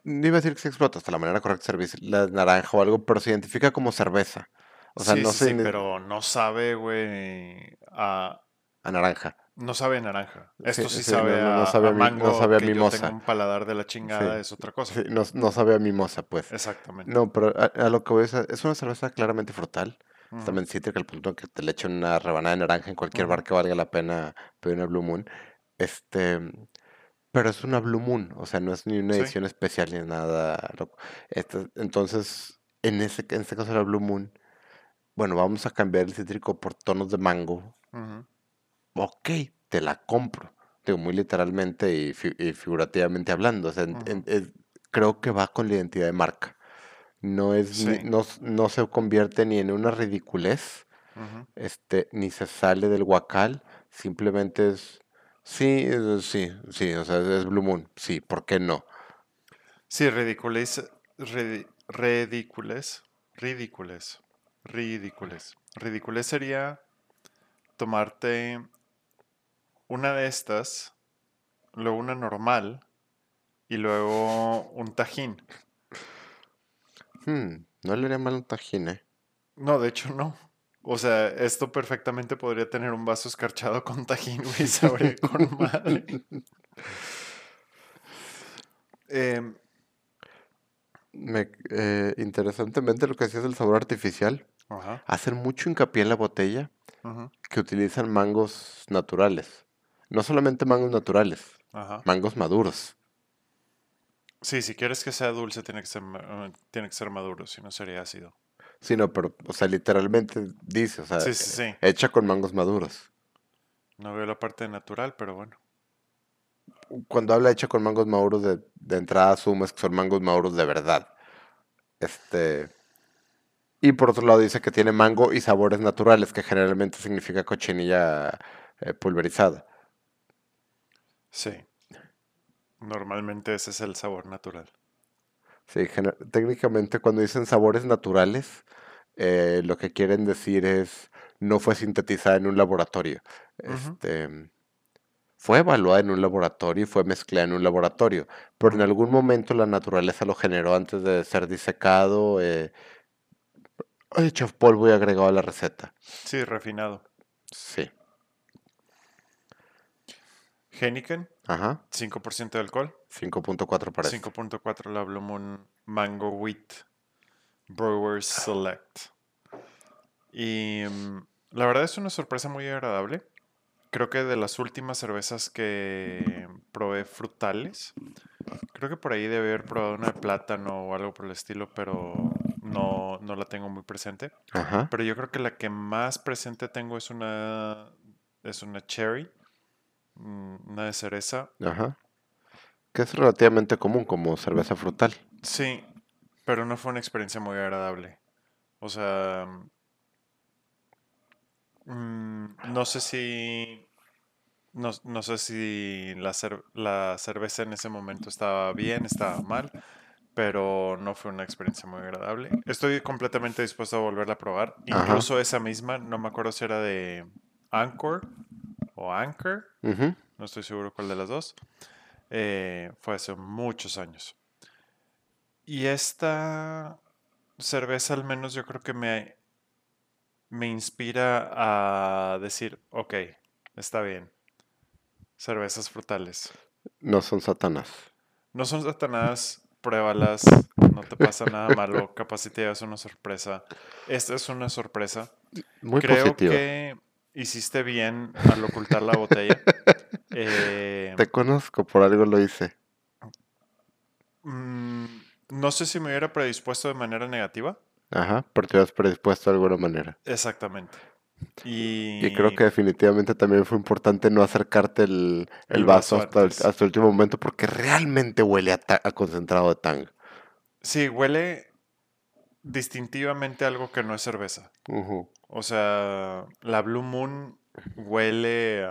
[SPEAKER 2] No iba a decir que se explota hasta la manera correcta de servir la naranja o algo, pero se identifica como cerveza. O sea,
[SPEAKER 1] sí,
[SPEAKER 2] no
[SPEAKER 1] sí,
[SPEAKER 2] se
[SPEAKER 1] sí, pero no sabe, güey, a...
[SPEAKER 2] a naranja.
[SPEAKER 1] No sabe a naranja. Esto sí,
[SPEAKER 2] Sí, sí,
[SPEAKER 1] sabe,
[SPEAKER 2] no, no, no
[SPEAKER 1] a,
[SPEAKER 2] sabe
[SPEAKER 1] a
[SPEAKER 2] a mi- no
[SPEAKER 1] mango,
[SPEAKER 2] sabe a
[SPEAKER 1] que yo
[SPEAKER 2] mimosa.
[SPEAKER 1] tengo un paladar de la chingada,
[SPEAKER 2] Sí.
[SPEAKER 1] es otra cosa.
[SPEAKER 2] No, no sabe a mimosa, pues.
[SPEAKER 1] Exactamente.
[SPEAKER 2] No, pero a, a lo que voy a- es una cerveza claramente frutal.
[SPEAKER 1] Ujú.
[SPEAKER 2] También cítrica, al punto en que te le echan una rebanada de naranja en cualquier bar que valga la pena pedir una Blue Moon. Este, pero es una Blue Moon, o sea, no es ni una edición especial ni nada loco. Este, entonces, en ese, en este caso la Blue Moon, bueno, vamos a cambiar el cítrico por tonos de mango. Ok, te la compro. Digo, muy literalmente y, fi- y figurativamente hablando. o sea, en- en-
[SPEAKER 1] Ujú.
[SPEAKER 2] es- creo que va con la identidad de marca. No es, ni-
[SPEAKER 1] Sí.
[SPEAKER 2] no, s- no se convierte ni en una ridiculez,
[SPEAKER 1] Ujú.
[SPEAKER 2] este, ni se sale del guacal, simplemente es, sí, es- sí, sí, o sea, es Blue Moon, sí, ¿por qué no?
[SPEAKER 1] Sí, ridiculez, ridi- ridiculez, ridiculez, ridiculez. Ridiculez sería tomarte una de estas, luego una normal y luego un tajín.
[SPEAKER 2] Hmm, no le haría mal un tajín, ¿eh?
[SPEAKER 1] No, de hecho no. O sea, esto perfectamente podría tener un vaso escarchado con tajín, güey, sabría con madre. Em,
[SPEAKER 2] Me- eh, interesantemente lo que decías del sabor artificial,
[SPEAKER 1] ajá,
[SPEAKER 2] hacen mucho hincapié en la botella que utilizan mangos naturales. No solamente mangos naturales,
[SPEAKER 1] ajá.
[SPEAKER 2] mangos maduros.
[SPEAKER 1] Sí, si quieres que sea dulce, tiene que ser, eh, tiene que ser maduro, si no sería ácido.
[SPEAKER 2] Sí, no, pero, o sea, literalmente dice, o sea,
[SPEAKER 1] Sí, sí, sí.
[SPEAKER 2] hecha con mangos maduros.
[SPEAKER 1] No veo la parte natural, pero bueno.
[SPEAKER 2] Cuando habla hecha con mangos maduros, de, de entrada asumes que son mangos maduros de verdad. Este. Y por otro lado dice que tiene mango y sabores naturales, que generalmente significa cochinilla eh, pulverizada.
[SPEAKER 1] Sí. Normalmente ese es el sabor natural.
[SPEAKER 2] Sí, técnicamente cuando dicen sabores naturales, eh, lo que quieren decir es no fue sintetizada en un laboratorio. Este, fue evaluada en un laboratorio y fue mezclada en un laboratorio, pero en algún momento la naturaleza lo generó antes de ser disecado, eh, hecho polvo y agregado a la receta.
[SPEAKER 1] Sí, refinado.
[SPEAKER 2] Sí,
[SPEAKER 1] Heineken,
[SPEAKER 2] ajá,
[SPEAKER 1] 5% de alcohol.
[SPEAKER 2] 5.4 parece.
[SPEAKER 1] 5.4 la Blue Moon Mango Wheat Brewers Select. Y mm, la verdad es una sorpresa muy agradable. Creo que de las últimas cervezas que probé frutales, creo que por ahí debe haber probado una de plátano o algo por el estilo, pero no, no la tengo muy presente.
[SPEAKER 2] Ajá.
[SPEAKER 1] Pero yo creo que la que más presente tengo es una, es una cherry, una de cereza.
[SPEAKER 2] Ajá. Que es relativamente común como cerveza frutal.
[SPEAKER 1] Sí, pero no fue una experiencia muy agradable. O sea, mm, no sé si no, no sé si la, la cerveza en ese momento estaba bien, estaba mal, pero no fue una experiencia muy agradable. Estoy completamente dispuesto a volverla a probar. Incluso esa misma, no me acuerdo si era de Anchor o Anchor, no estoy seguro cuál de las dos. Eh, fue hace muchos años. Y esta cerveza al menos yo creo que me, me inspira a decir, ok, está bien cervezas frutales.
[SPEAKER 2] No son satanás.
[SPEAKER 1] No son satanás, pruébalas, no te pasa nada malo, capaz si te llevas una sorpresa. Esta es una sorpresa. Muy Creo que hiciste bien al ocultar la botella.
[SPEAKER 2] Eh, te conozco, por algo lo hice.
[SPEAKER 1] Mm, no sé si me hubiera predispuesto de manera negativa.
[SPEAKER 2] Ajá, pero te hubieras predispuesto de alguna manera.
[SPEAKER 1] Exactamente.
[SPEAKER 2] Y... creo que definitivamente también fue importante no acercarte el, vaso, hasta, el, hasta, el, último momento porque realmente huele a, concentrado de tang.
[SPEAKER 1] Sí, huele distintivamente algo que no es cerveza. O sea, la Blue Moon huele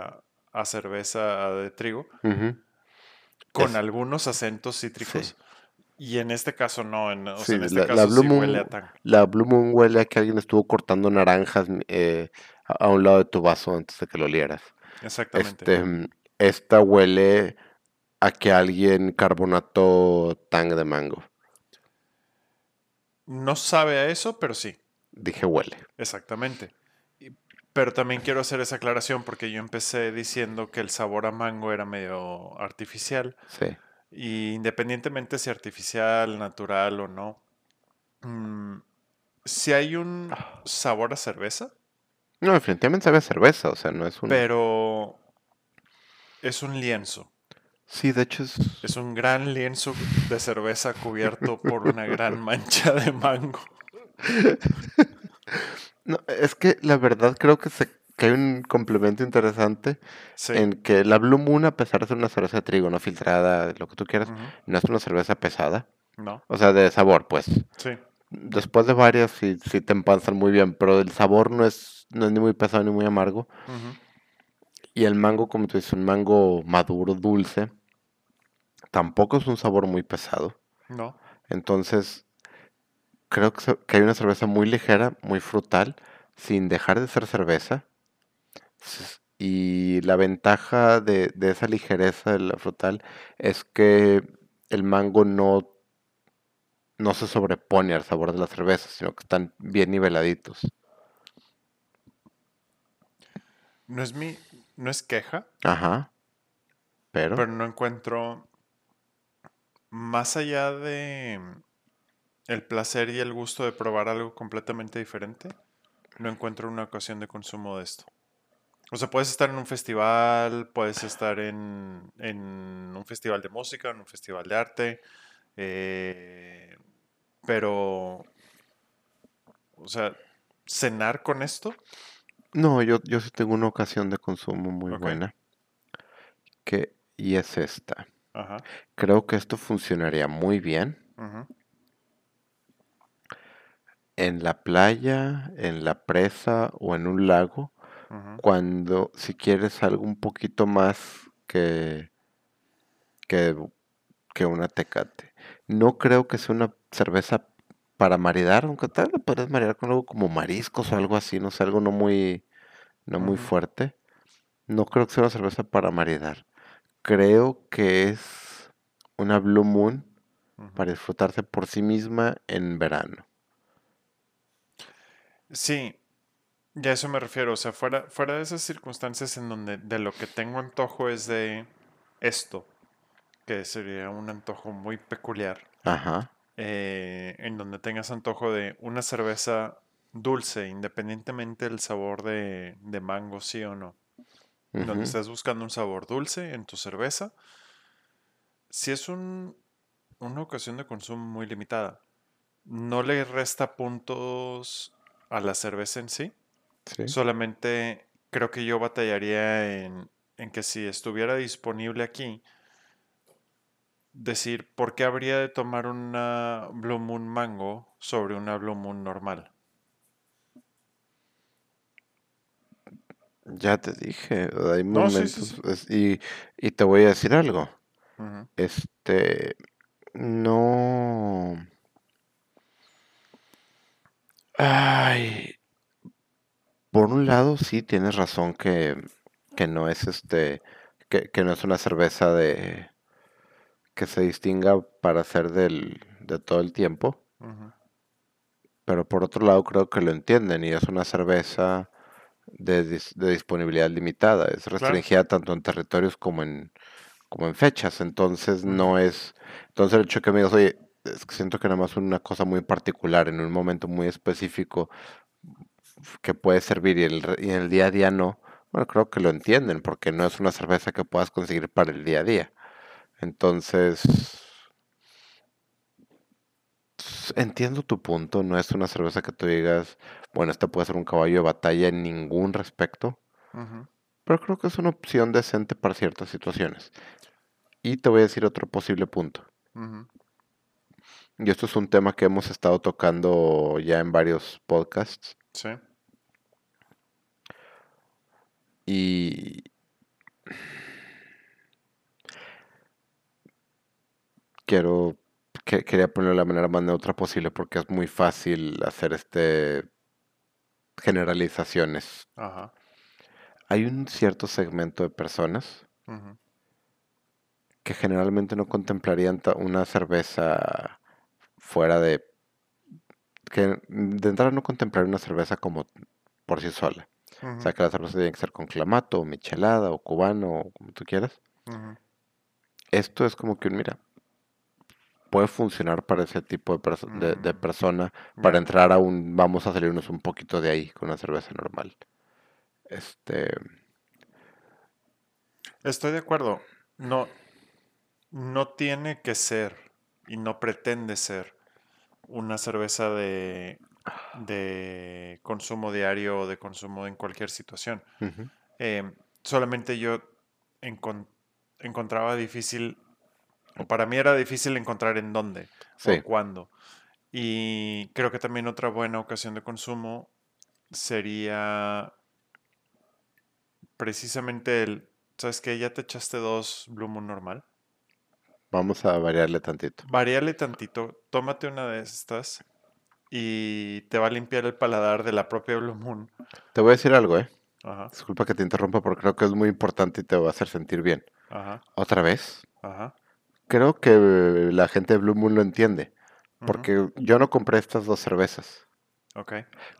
[SPEAKER 1] a, cerveza de trigo con algunos acentos cítricos. Y en este caso no, en, este caso
[SPEAKER 2] sí huele a tang. La Blue Moon huele a que alguien estuvo cortando naranjas eh, a, un lado de tu vaso antes de que lo olieras. Exactamente. Este, esta huele a que alguien carbonató tang de mango.
[SPEAKER 1] No sabe a eso, pero sí.
[SPEAKER 2] Dije huele.
[SPEAKER 1] Exactamente. Pero también quiero hacer esa aclaración porque yo empecé diciendo que el sabor a mango era medio artificial. Sí. Y independientemente si artificial, natural o no, mm, si hay un sabor a cerveza.
[SPEAKER 2] No, definitivamente sabe a cerveza, o sea, no es un...
[SPEAKER 1] Pero es un lienzo.
[SPEAKER 2] Sí, de hecho es...
[SPEAKER 1] Es un gran lienzo de cerveza cubierto por una gran mancha de mango.
[SPEAKER 2] no, es que la verdad creo que se que hay un complemento interesante en que la Blue Moon, a pesar de ser una cerveza de trigo, no filtrada, lo que tú quieras, no es una cerveza pesada. No. O sea, de sabor, pues. Sí. Después de varias sí, sí te empanzan muy bien, pero el sabor no es, no es ni muy pesado ni muy amargo. Y el mango, como tú dices, un mango maduro, dulce, tampoco es un sabor muy pesado. No. Entonces, creo que, que hay una cerveza muy ligera, muy frutal, sin dejar de ser cerveza y la ventaja de, esa ligereza de la frutal es que el mango no, no se sobrepone al sabor de la cerveza, sino que están bien niveladitos.
[SPEAKER 1] No es mi, no es queja.
[SPEAKER 2] Ajá. Pero.
[SPEAKER 1] Pero no encuentro. Más allá de el placer y el gusto de probar algo completamente diferente, no encuentro una ocasión de consumo de esto. O sea, puedes estar en un festival, puedes estar en, un festival de música, en un festival de arte, eh, pero, o sea, cenar con esto.
[SPEAKER 2] No, yo, yo sí tengo una ocasión de consumo muy buena, que, y es esta. Creo que esto funcionaría muy bien en la playa, en la presa o en un lago cuando si quieres algo un poquito más que, que, que una tecate. No creo que sea una cerveza para maridar, aunque tal vez podrías maridar con algo como mariscos o algo así, no sé, algo no muy, no muy fuerte. No creo que sea una cerveza para maridar. Creo que es una Blue Moon para disfrutarse por sí misma en verano.
[SPEAKER 1] Sí, ya a eso me refiero, o sea, fuera, fuera de esas circunstancias en donde de lo que tengo antojo es de esto, que sería un antojo muy peculiar. Ajá. Eh, en donde tengas antojo de una cerveza dulce, independientemente del sabor de, mango, sí o no. Donde estés buscando un sabor dulce en tu cerveza. Si es un, una ocasión de consumo muy limitada. no le resta puntos a la cerveza en sí. Solamente creo que yo batallaría en, en que si estuviera disponible aquí, decir, ¿por qué habría de tomar una Blue Moon Mango sobre una Blue Moon normal?
[SPEAKER 2] Ya te dije, hay momentos y, te voy a decir algo. Este, no... Ay, por un lado sí tienes razón que, que no es este, que, que no es una cerveza de que se distinga para ser del, de todo el tiempo. Pero por otro lado creo que lo entienden y es una cerveza de, disponibilidad limitada. Es restringida tanto en territorios como en, como en fechas. Entonces no es... Entonces el hecho que me digas, oye, es que siento que nada más una cosa muy particular, en un momento muy específico que puede servir y, el, y en el día a día no. Bueno, creo que lo entienden porque no es una cerveza que puedas conseguir para el día a día. Entonces, entiendo tu punto, no es una cerveza que tú digas, bueno, esta puede ser un caballo de batalla en ningún respecto, pero creo que es una opción decente para ciertas situaciones. Y te voy a decir otro posible punto. Y esto es un tema que hemos estado tocando ya en varios podcasts. Sí. Y quiero quería ponerlo de la manera más neutra posible porque es muy fácil hacer este generalizaciones. Hay un cierto segmento de personas que generalmente no contemplarían una cerveza fuera de que de entrada no contemplarían una cerveza como por sí sola. O sea, que la cerveza tiene que ser con clamato, o michelada, o cubano, o como tú quieras. Esto es como que, mira, puede funcionar para ese tipo de, de, mm, persona, para entrar a un, vamos a salirnos un poquito de ahí con una cerveza normal. Este...
[SPEAKER 1] Estoy de acuerdo. No, no tiene que ser y no pretende ser una cerveza de, de consumo diario o de consumo en cualquier situación. Em, solamente yo encontraba difícil para mí era difícil encontrar en dónde o cuándo. Y creo que también otra buena ocasión de consumo sería precisamente el, ¿sabes qué? Ya te echaste dos Blue Moon normal.
[SPEAKER 2] Vamos a variarle tantito.
[SPEAKER 1] Variarle tantito, tómate una de estas y te va a limpiar el paladar de la propia Blue Moon.
[SPEAKER 2] Te voy a decir algo, ¿eh? Ajá. Disculpa que te interrumpa porque creo que es muy importante y te va a hacer sentir bien. Ajá. ¿Otra vez? Ajá creo que la gente de Blue Moon lo entiende. Porque yo no compré estas dos cervezas. Ok.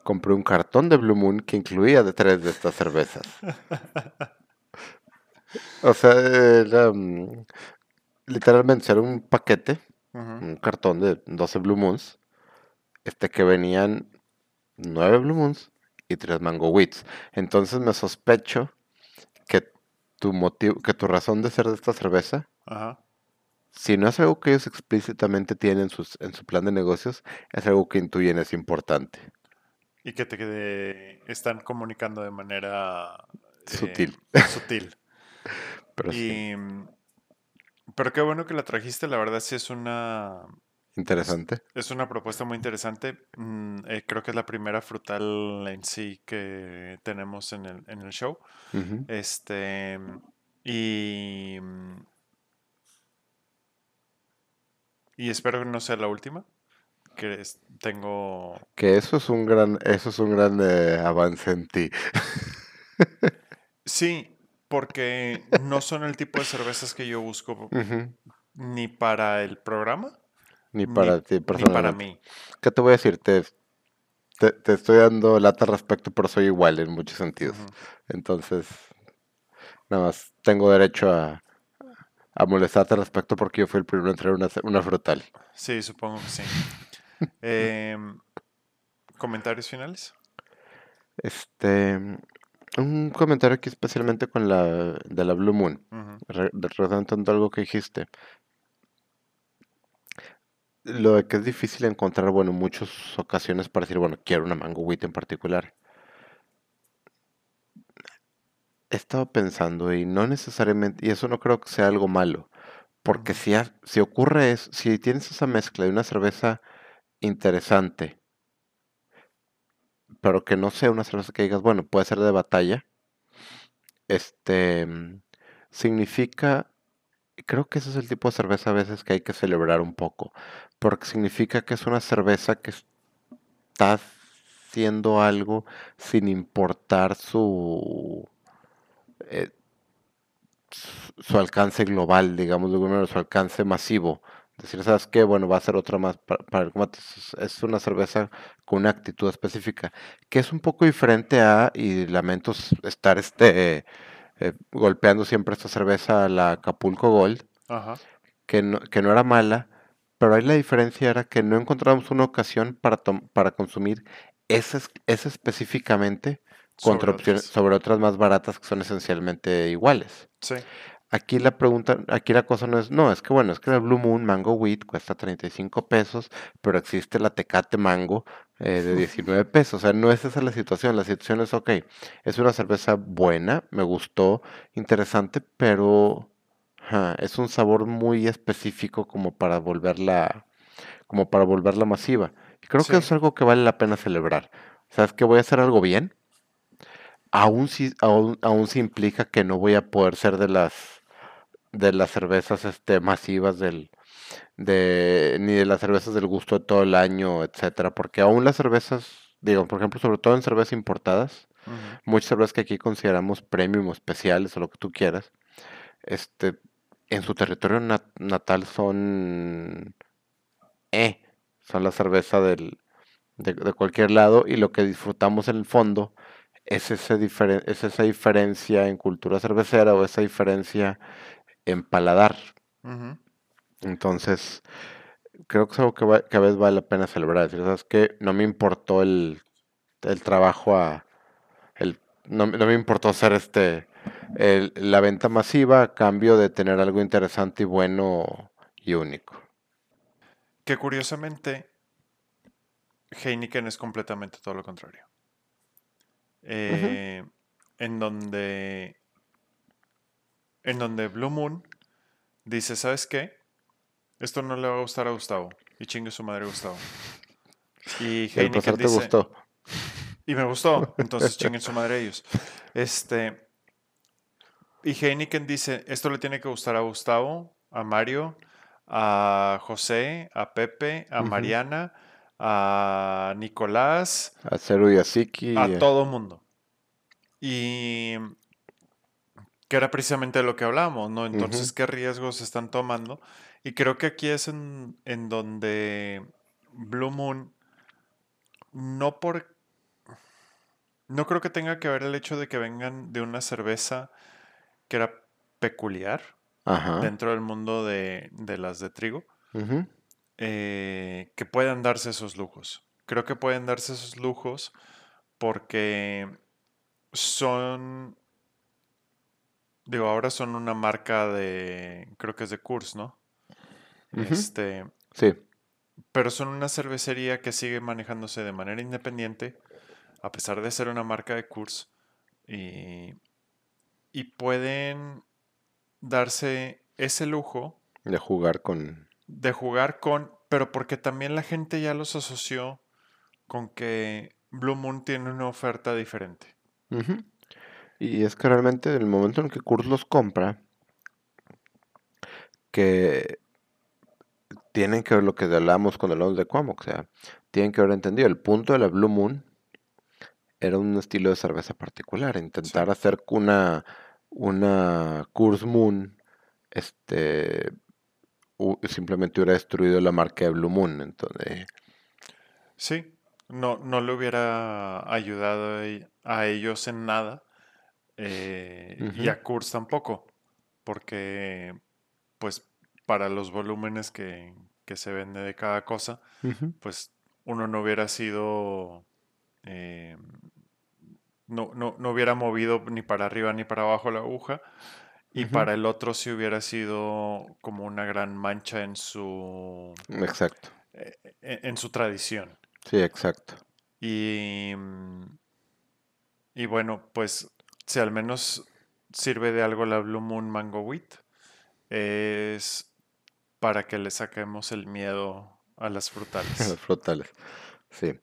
[SPEAKER 2] Compré un cartón de Blue Moon que incluía de tres de estas cervezas. o sea, era, mm, literalmente era un paquete, un cartón de 12 Blue Moons, este que venían nueve Blue Moons y tres Mango Wheats. Entonces me sospecho que tu motivo, que tu razón de ser de esta cerveza Ajá si no es algo que ellos explícitamente tienen sus, en su plan de negocios, es algo que intuyen es importante.
[SPEAKER 1] Y que te están comunicando de manera
[SPEAKER 2] sutil.
[SPEAKER 1] Eh, sutil. pero, pero qué bueno que la trajiste, la verdad sí es una...
[SPEAKER 2] Interesante.
[SPEAKER 1] Es, una propuesta muy interesante. Mm, eh, creo que es la primera frutal en sí que tenemos en el, en el show. Este. Y Y espero que no sea la última. Que tengo.
[SPEAKER 2] Que eso es un gran, eso es un gran eh, avance en ti.
[SPEAKER 1] sí, porque no son el tipo de cervezas que yo busco ni para el programa.
[SPEAKER 2] Ni para ti personalmente. Ni para mí. ¿Qué te voy a decir? Te, te, estoy dando lata respecto, pero soy igual en muchos sentidos. Entonces, nada más, tengo derecho a, a molestarte al respecto porque yo fui el primero en traer una, una frutal.
[SPEAKER 1] Sí, supongo que sí. Em, ¿Comentarios finales?
[SPEAKER 2] Este, un comentario aquí especialmente con la de la Blue Moon, uh algo que dijiste. lo de que es difícil encontrar, bueno, muchas ocasiones para decir, bueno, quiero una mango wheat en particular. He estado pensando y no necesariamente, y eso no creo que sea algo malo, porque si, si ocurre eso, si tienes esa mezcla de una cerveza interesante, pero que no sea una cerveza que digas, bueno, puede ser de batalla, este, significa, creo que ese es el tipo de cerveza a veces que hay que celebrar un poco, porque significa que es una cerveza que está haciendo algo sin importar su, eh, su alcance global, digamos, de su alcance masivo. Decir, ¿sabes qué? Bueno, va a ser otra más para, el combate. Es una cerveza con una actitud específica, que es un poco diferente a, y lamento estar este eh, golpeando siempre esta cerveza, la Acapulco Gold, Que, no, que no era mala, pero ahí la diferencia era que no encontramos una ocasión para, para consumir esa, esa específicamente contra opciones, sobre otras más baratas que son esencialmente iguales. Sí. Aquí la pregunta, aquí la cosa no es, no, es que bueno, es que el Blue Moon Mango Wheat cuesta 35 pesos, pero existe la Tecate Mango eh, de 19 pesos. O sea, no es esa la situación. La situación es, ok, es una cerveza buena, me gustó, interesante, pero es un sabor muy específico como para volverla, como para volverla masiva. Y creo que es algo que vale la pena celebrar. ¿Sabes que voy a hacer algo bien? Aún si, aún, aún si implica que no voy a poder ser de las de las cervezas este, masivas del, de, ni de las cervezas del gusto de todo el año, etcétera, porque aún las cervezas, digo, por ejemplo, sobre todo en cervezas importadas, muchas cervezas que aquí consideramos premium o especiales o lo que tú quieras, este, en su territorio natal son, eh, son la cerveza del, de, de, cualquier lado y lo que disfrutamos en el fondo es, ese es esa diferencia en cultura cervecera o esa diferencia en paladar. Entonces, creo que es algo que, a veces vale la pena celebrar. Decir, ¿sabes que No me importó el, trabajo a... El, no, me importó hacer este la venta masiva a cambio de tener algo interesante y bueno y único.
[SPEAKER 1] Que curiosamente Heineken es completamente todo lo contrario. Eh, en donde en donde Blue Moon dice, ¿sabes qué? Esto no le va a gustar a Gustavo. Y chingue su madre Gustavo. Y Heineken dice... gustó. Y me gustó. Entonces chinguen su madre ellos. Este... Y Heineken dice, esto le tiene que gustar a Gustavo, a Mario, a José, a Pepe, a Mariana, a Nicolás,
[SPEAKER 2] a Ceru y a Siki,
[SPEAKER 1] a todo mundo. Y que era precisamente lo que hablábamos, ¿no? Entonces, ¿qué riesgos están tomando? Y creo que aquí es en, donde Blue Moon, no por... No creo que tenga que ver el hecho de que vengan de una cerveza que era peculiar dentro del mundo de, las de trigo, eh, que puedan darse esos lujos. Creo que pueden darse esos lujos porque son Digo, ahora son una marca de, creo que es de Kurs, ¿no? Este. Sí. Pero son una cervecería que sigue manejándose de manera independiente, a pesar de ser una marca de Kurs. Y, y pueden darse ese lujo.
[SPEAKER 2] De jugar con.
[SPEAKER 1] De jugar con. Pero porque también la gente ya los asoció con que Blue Moon tiene una oferta diferente.
[SPEAKER 2] Y es que realmente en el momento en que Kurt los compra, que tienen que ver lo que hablamos con el de Cuomo, o sea, tienen que haber entendido, el punto de la Blue Moon era un estilo de cerveza particular, intentar hacer una, una Kurs Moon, este, simplemente hubiera destruido la marca de Blue Moon, entonces...
[SPEAKER 1] Sí, no, no le hubiera ayudado a ellos en nada eh, y a Kurz tampoco, porque pues para los volúmenes que, se vende de cada cosa, pues uno no hubiera sido, eh, no, no, hubiera movido ni para arriba ni para abajo la aguja Y para el otro sí hubiera sido como una gran mancha en su...
[SPEAKER 2] Exacto.
[SPEAKER 1] e- e- en su tradición.
[SPEAKER 2] Sí, exacto.
[SPEAKER 1] Y, mm, y bueno, pues si al menos sirve de algo la Blue Moon Mango Wheat, es para que le saquemos el miedo a las frutales.
[SPEAKER 2] frutales. Sí.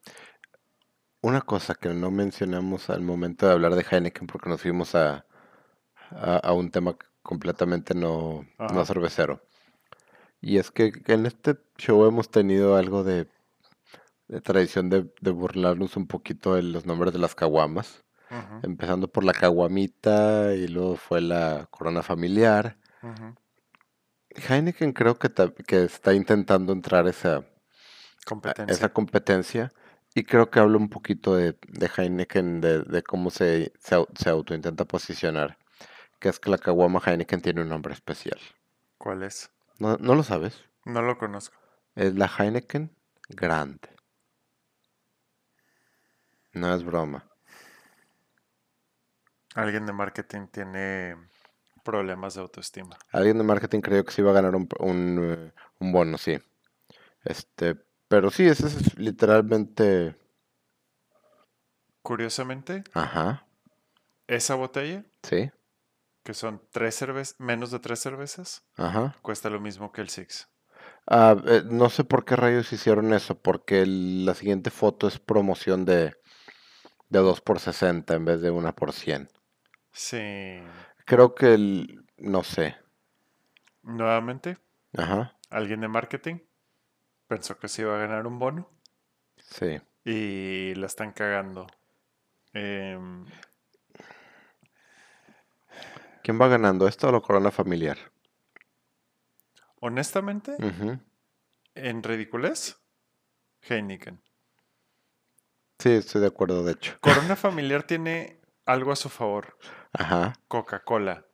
[SPEAKER 2] Una cosa que no mencionamos al momento de hablar de Heineken, porque nos fuimos a, a, a un tema completamente no, no cervecero. Y es que en este show hemos tenido algo de, de tradición de, de burlarnos un poquito de los nombres de las caguamas. Empezando por la caguamita y luego fue la corona familiar. Heineken creo que, está intentando entrar esa,
[SPEAKER 1] Competencia.
[SPEAKER 2] esa competencia y creo que habla un poquito de, de Heineken, de, de cómo se, se, se autointenta posicionar. Que es que la caguama Heineken tiene un nombre especial.
[SPEAKER 1] ¿Cuál es?
[SPEAKER 2] ¿No, no lo sabes?
[SPEAKER 1] No lo conozco.
[SPEAKER 2] Es la Heineken Grande. No es broma.
[SPEAKER 1] Alguien de marketing tiene problemas de autoestima.
[SPEAKER 2] Alguien de marketing creyó que se iba a ganar un, un, eh, un bono, sí. Este, pero sí, ese es literalmente.
[SPEAKER 1] Curiosamente,
[SPEAKER 2] Ajá,
[SPEAKER 1] esa botella,
[SPEAKER 2] sí,
[SPEAKER 1] que son tres cervezas, menos de tres cervezas,
[SPEAKER 2] ajá.
[SPEAKER 1] cuesta lo mismo que el Six.
[SPEAKER 2] Ah, eh, no sé por qué rayos hicieron eso, porque el- la siguiente foto es promoción de, de 2 por 60 en vez de 1 por 100.
[SPEAKER 1] Sí.
[SPEAKER 2] Creo que el, no sé.
[SPEAKER 1] Nuevamente,
[SPEAKER 2] Ajá,
[SPEAKER 1] alguien de marketing pensó que se iba a ganar un bono
[SPEAKER 2] sí.
[SPEAKER 1] y la están cagando. Em,
[SPEAKER 2] ¿Quién va ganando esto o la corona familiar?
[SPEAKER 1] honestamente, en ridiculez, Heineken.
[SPEAKER 2] Sí, estoy de acuerdo, de hecho.
[SPEAKER 1] Corona Familiar tiene algo a su favor.
[SPEAKER 2] Ajá,
[SPEAKER 1] Coca-Cola.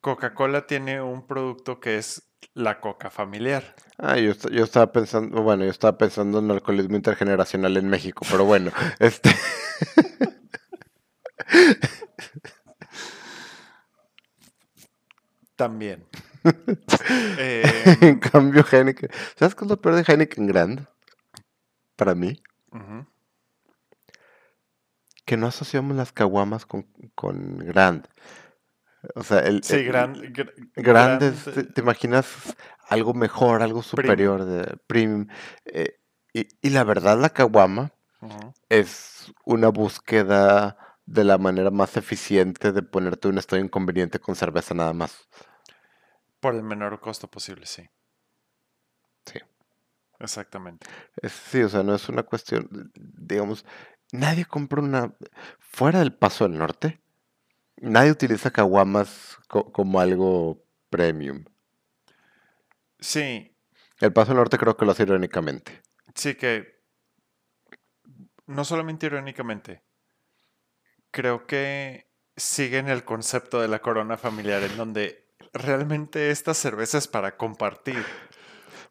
[SPEAKER 1] Coca-Cola tiene un producto que es la Coca Familiar.
[SPEAKER 2] Ah, yo, yo estaba pensando, bueno, yo estaba pensando en alcoholismo intergeneracional en México, pero bueno, este,
[SPEAKER 1] También. Em,
[SPEAKER 2] en cambio Heineken, ¿sabes qué es lo peor de Heineken Grand? Para mí, que no asociamos las caguamas con, con Grand. O sea, el,
[SPEAKER 1] Sí,
[SPEAKER 2] el-
[SPEAKER 1] gran, gr-
[SPEAKER 2] Grand es-
[SPEAKER 1] gran-
[SPEAKER 2] te, te imaginas algo mejor, algo superior, de premium. eh, y, y la verdad, la caguama es una búsqueda de la manera más eficiente de ponerte un estado inconveniente con cerveza nada más.
[SPEAKER 1] Por el menor costo posible, sí.
[SPEAKER 2] Sí.
[SPEAKER 1] Exactamente.
[SPEAKER 2] Es- sí, o sea, no es una cuestión, digamos, nadie compra una, fuera del Paso del Norte, nadie utiliza caguamas co- como algo premium.
[SPEAKER 1] Sí,
[SPEAKER 2] El Paso del Norte creo que lo hace irónicamente.
[SPEAKER 1] sí que no solamente irónicamente, creo que siguen el concepto de la corona familiar en donde realmente esta cerveza es para compartir.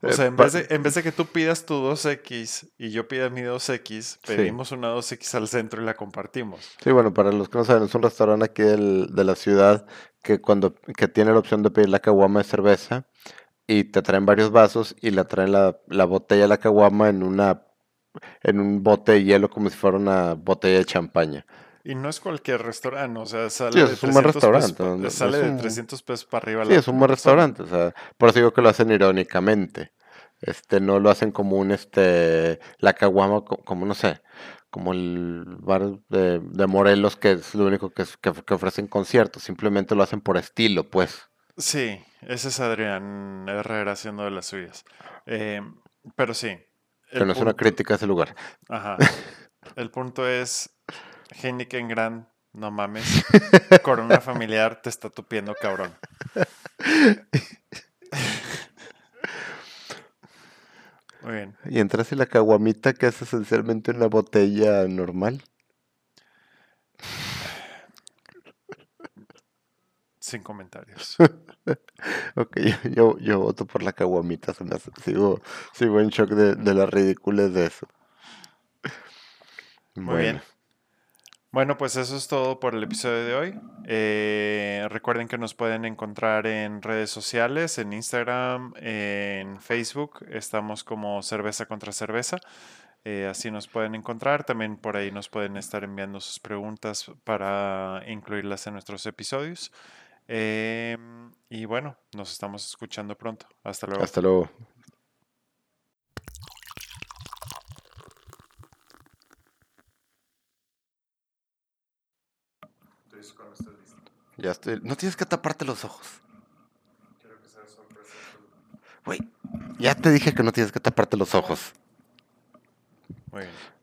[SPEAKER 1] O
[SPEAKER 2] Eh,
[SPEAKER 1] sea, en vez, de, en vez de que tú pidas tu 2X y yo pida mi 2X, pedimos una 2X al centro y la compartimos.
[SPEAKER 2] Sí, bueno, para los que no saben, es un restaurante aquí del- de la ciudad que cuando que tiene la opción de pedir la caguama de cerveza y te traen varios vasos y la traen la, la botella de la caguama en una en un bote de hielo como si fuera una botella de champaña.
[SPEAKER 1] Y no es cualquier restaurante, o sea, sale
[SPEAKER 2] Sí,
[SPEAKER 1] de
[SPEAKER 2] es un buen
[SPEAKER 1] 300 pesos
[SPEAKER 2] restaurante, no- no
[SPEAKER 1] sale
[SPEAKER 2] es
[SPEAKER 1] de
[SPEAKER 2] un-
[SPEAKER 1] 300 pesos para arriba.
[SPEAKER 2] Sí,
[SPEAKER 1] la-
[SPEAKER 2] es un buen restaurante, o sea, por eso digo que lo hacen irónicamente. Este, no lo hacen como un, este, la caguama, co- como, no sé, como el bar de, de Morelos, que es lo único que, es- que, que ofrecen conciertos, simplemente lo hacen por estilo, pues.
[SPEAKER 1] Sí, ese es Adrián Herrera haciendo de las suyas. Eh, pero sí. El
[SPEAKER 2] no es una crítica a ese lugar.
[SPEAKER 1] Ajá. El punto es, Heineken Grand, no mames. Corona familiar te está tupiendo, cabrón. Muy bien.
[SPEAKER 2] Y entras en la caguamita, que es esencialmente una botella normal.
[SPEAKER 1] Sin comentarios.
[SPEAKER 2] Ok, yo, yo, voto por la caguamita, se me hace- sigo, sigo en shock de, de la ridiculez de eso.
[SPEAKER 1] Muy bien.
[SPEAKER 2] Bueno,
[SPEAKER 1] pues eso es todo por el episodio de hoy. Eh, recuerden que nos pueden encontrar en redes sociales, en Instagram, en Facebook. Estamos como Cerveza contra Cerveza. Eh, así nos pueden encontrar. También por ahí nos pueden estar enviando sus preguntas para incluirlas en nuestros episodios. Em, y bueno, nos estamos escuchando pronto. Hasta luego.
[SPEAKER 2] Hasta luego. No tienes que taparte los ojos. Quiero que sea sorpresa. Güey, ya te dije que no tienes que taparte los ojos.
[SPEAKER 1] Muy.